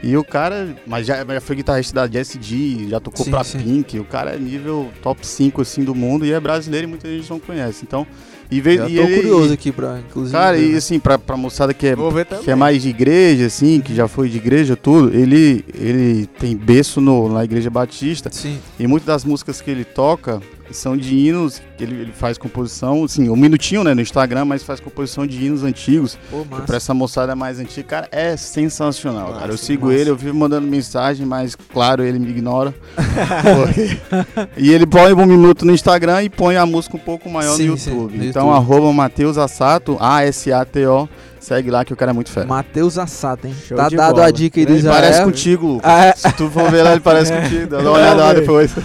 E o cara, mas já, já foi guitarrista da G, já tocou Sim, pra sim. Pink, o cara é nível top 5 assim do mundo e é brasileiro e muita gente não conhece. Então, e veio Eu e tô ele, curioso aqui pra, inclusive. Cara, ver, e né? assim, pra, pra moçada que é, que é mais de igreja, assim, que já foi de igreja, tudo, ele, ele tem berço no, na igreja batista Sim. e muitas das músicas que ele toca são de hinos, que ele, ele faz composição, assim, um minutinho, né, no Instagram, mas faz composição de hinos antigos. Pô, pra essa moçada mais antiga, cara, é sensacional, Massa, cara. Eu sigo massa. ele, eu vivo mandando mensagem, mas claro, ele me ignora. Porque- e ele põe um minuto no Instagram e põe a música um pouco maior Sim, no sim, YouTube. no então, YouTube. arroba Matheus Assato, A-S-A-T-O, segue lá que o cara é muito fera. Matheus Assato, hein? Show tá dado bola. a dica aí do Ele Israel. parece contigo, Lucas. Ah, é. Se tu for ver lá, ele parece contigo. Dá uma olhada lá depois.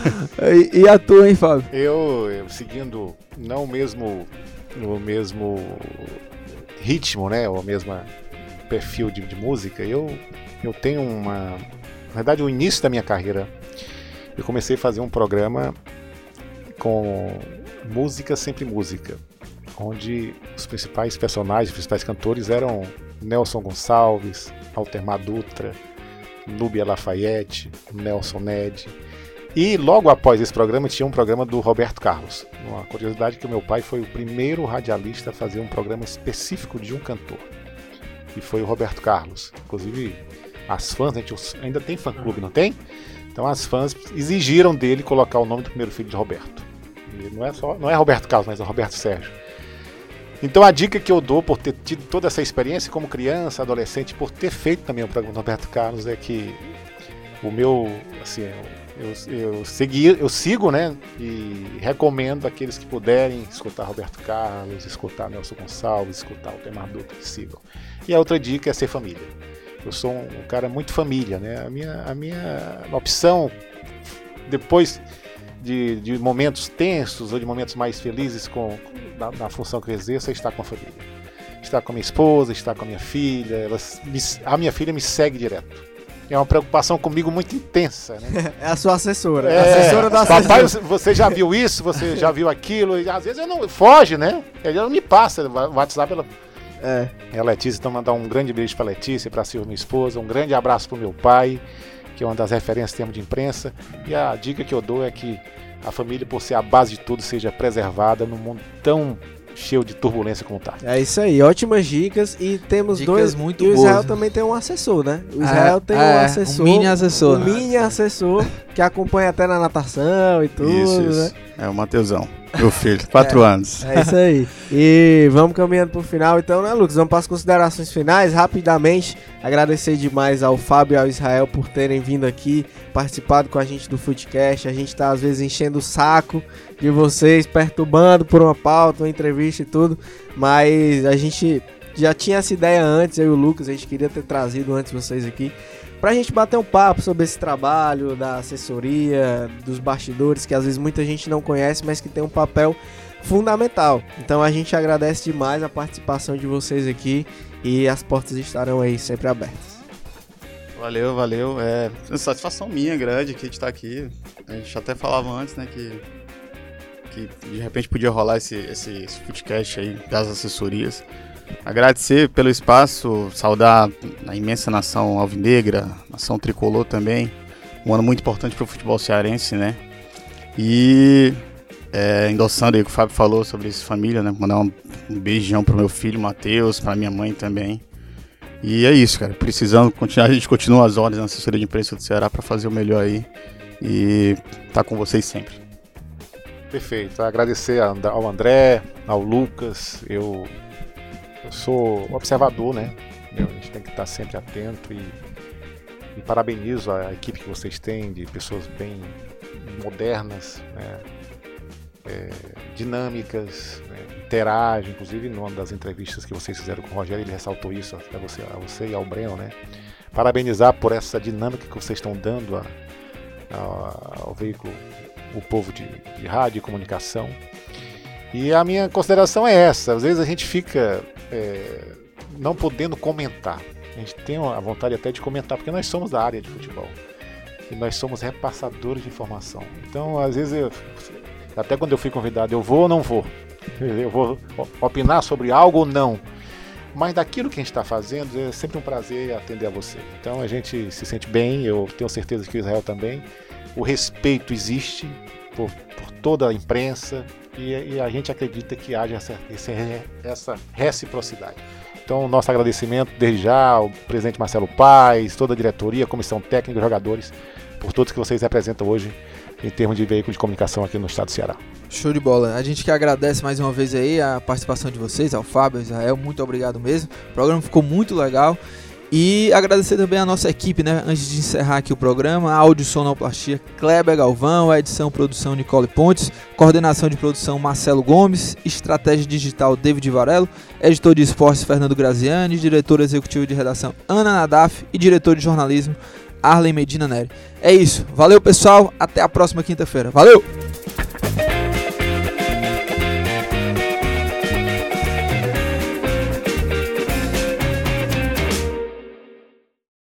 E, e a tua, hein, Fábio? Eu, eu seguindo não o mesmo, o mesmo ritmo, né, ou o mesmo perfil de, de música, eu, eu tenho uma, na verdade, o início da minha carreira, eu comecei a fazer um programa com música sempre música, onde os principais personagens, os principais cantores eram Nelson Gonçalves, Altemar Dutra, Núbia Lafayette, Nelson Ned. E logo após esse programa tinha um programa do Roberto Carlos. Uma curiosidade que o meu pai foi o primeiro radialista a fazer um programa específico de um cantor. E foi o Roberto Carlos. Inclusive, as fãs, a gente ainda tem fã clube, não tem? Então as fãs exigiram dele colocar o nome do primeiro filho de Roberto. E não é só, não é Roberto Carlos, mas é Roberto Sérgio. Então a dica que eu dou por ter tido toda essa experiência como criança, adolescente, por ter feito também o programa do Roberto Carlos é que o meu, assim, eu, eu, segui, eu sigo, né? E recomendo aqueles que puderem escutar Roberto Carlos, escutar Nelson Gonçalves, escutar o Temar Dutra, que sigam. E a outra dica é ser família. Eu sou um, cara muito família, né? A minha, a minha opção, depois de, de momentos tensos ou de momentos mais felizes com, na, na função que eu exerço, é estar com a família. Estar com a minha esposa, estar com a minha filha. Elas me- a minha filha me segue direto. É uma preocupação comigo muito intensa, né? É a sua assessora. É, assessora da assessora. Papai, você- você já viu isso? Você já viu aquilo? E às vezes eu não. Foge, né? Ela não me passa. O WhatsApp ela. É. É a Letícia, então mandar um grande beijo pra Letícia, pra Silvia, minha esposa, um grande abraço pro meu pai, que é uma das referências em termos de imprensa. E a dica que eu dou é que a família, por ser a base de tudo, seja preservada num mundo tão cheio de turbulência como tá. É isso aí, ótimas dicas e temos Dicas dois. muito e o Israel boas. também tem um assessor, né? O Israel É, tem é, um assessor. Um mini assessor. um mini assessor que acompanha até na natação e tudo, Isso, né? isso. É o Mateusão, meu filho, quatro anos. É isso aí. E vamos caminhando pro final, então, né, Lucas? Vamos para as considerações finais. Rapidamente, agradecer demais ao Fábio e ao Israel por terem vindo aqui, participado com a gente do Footcast. A gente tá, às vezes, enchendo o saco de vocês, perturbando por uma pauta, uma entrevista e tudo. Mas a gente já tinha essa ideia antes, eu e o Lucas, a gente queria ter trazido antes vocês aqui. Pra gente bater um papo sobre esse trabalho da assessoria, dos bastidores, que às vezes muita gente não conhece, mas que tem um papel fundamental. Então a gente agradece demais a participação de vocês aqui e as portas estarão aí sempre abertas. Valeu, valeu. É satisfação minha grande que a gente tá aqui. A gente até falava antes, né, que, que de repente podia rolar esse, esse, esse aí das assessorias. Agradecer pelo espaço, saudar a imensa nação alvinegra, nação tricolor também. Um ano muito importante para o futebol cearense, né? E é, endossando aí o que o Fábio falou sobre esse família, né? Mandar um, um beijão pro meu filho, Matheus, pra minha mãe também. E é isso, cara. Precisando continuar, a gente continua as ordens na assessoria de imprensa do Ceará para fazer o melhor aí. e tá com vocês sempre. Perfeito. Agradecer ao André, ao Lucas. Eu, eu sou observador, né? A gente tem que estar sempre atento e, e parabenizo a equipe que vocês têm de pessoas bem modernas, né? é, dinâmicas, né? interagem. Inclusive, numa das entrevistas que vocês fizeram com o Rogério, ele ressaltou isso a você, a você e ao Breno, né? Parabenizar por essa dinâmica que vocês estão dando a, a, ao veículo o povo de, de rádio e comunicação. E a minha consideração é essa: às vezes a gente fica é, não podendo comentar. A gente tem a vontade até de comentar, porque nós somos da área de futebol. E nós somos repassadores de informação. Então, às vezes, eu, até quando eu fui convidado, eu vou ou não vou? Eu vou opinar sobre algo ou não? Mas daquilo que a gente está fazendo, é sempre um prazer atender a você. Então a gente se sente bem, eu tenho certeza que o Israel também o respeito existe por, por toda a imprensa e, e, a gente acredita que haja essa, essa reciprocidade. Então, nosso agradecimento desde já ao presidente Marcelo Paes, toda a diretoria, comissão técnica, jogadores, por todos que vocês representam hoje em termos de veículo de comunicação aqui no estado do Ceará. Show de bola. A gente que agradece mais uma vez aí a participação de vocês, ao Fábio, ao Israel, muito obrigado mesmo. O programa ficou muito legal. E agradecer também a nossa equipe, né? Antes de encerrar aqui o programa, áudio sonoplastia Kleber Galvão, a edição produção Nicole Pontes, coordenação de produção Marcelo Gomes, estratégia digital David Varelo, editor de esportes Fernando Graziani, diretor executivo de redação Ana Nadaf e diretor de jornalismo Arlen Medina Neri. É isso. Valeu, pessoal. Até a próxima quinta-feira. Valeu!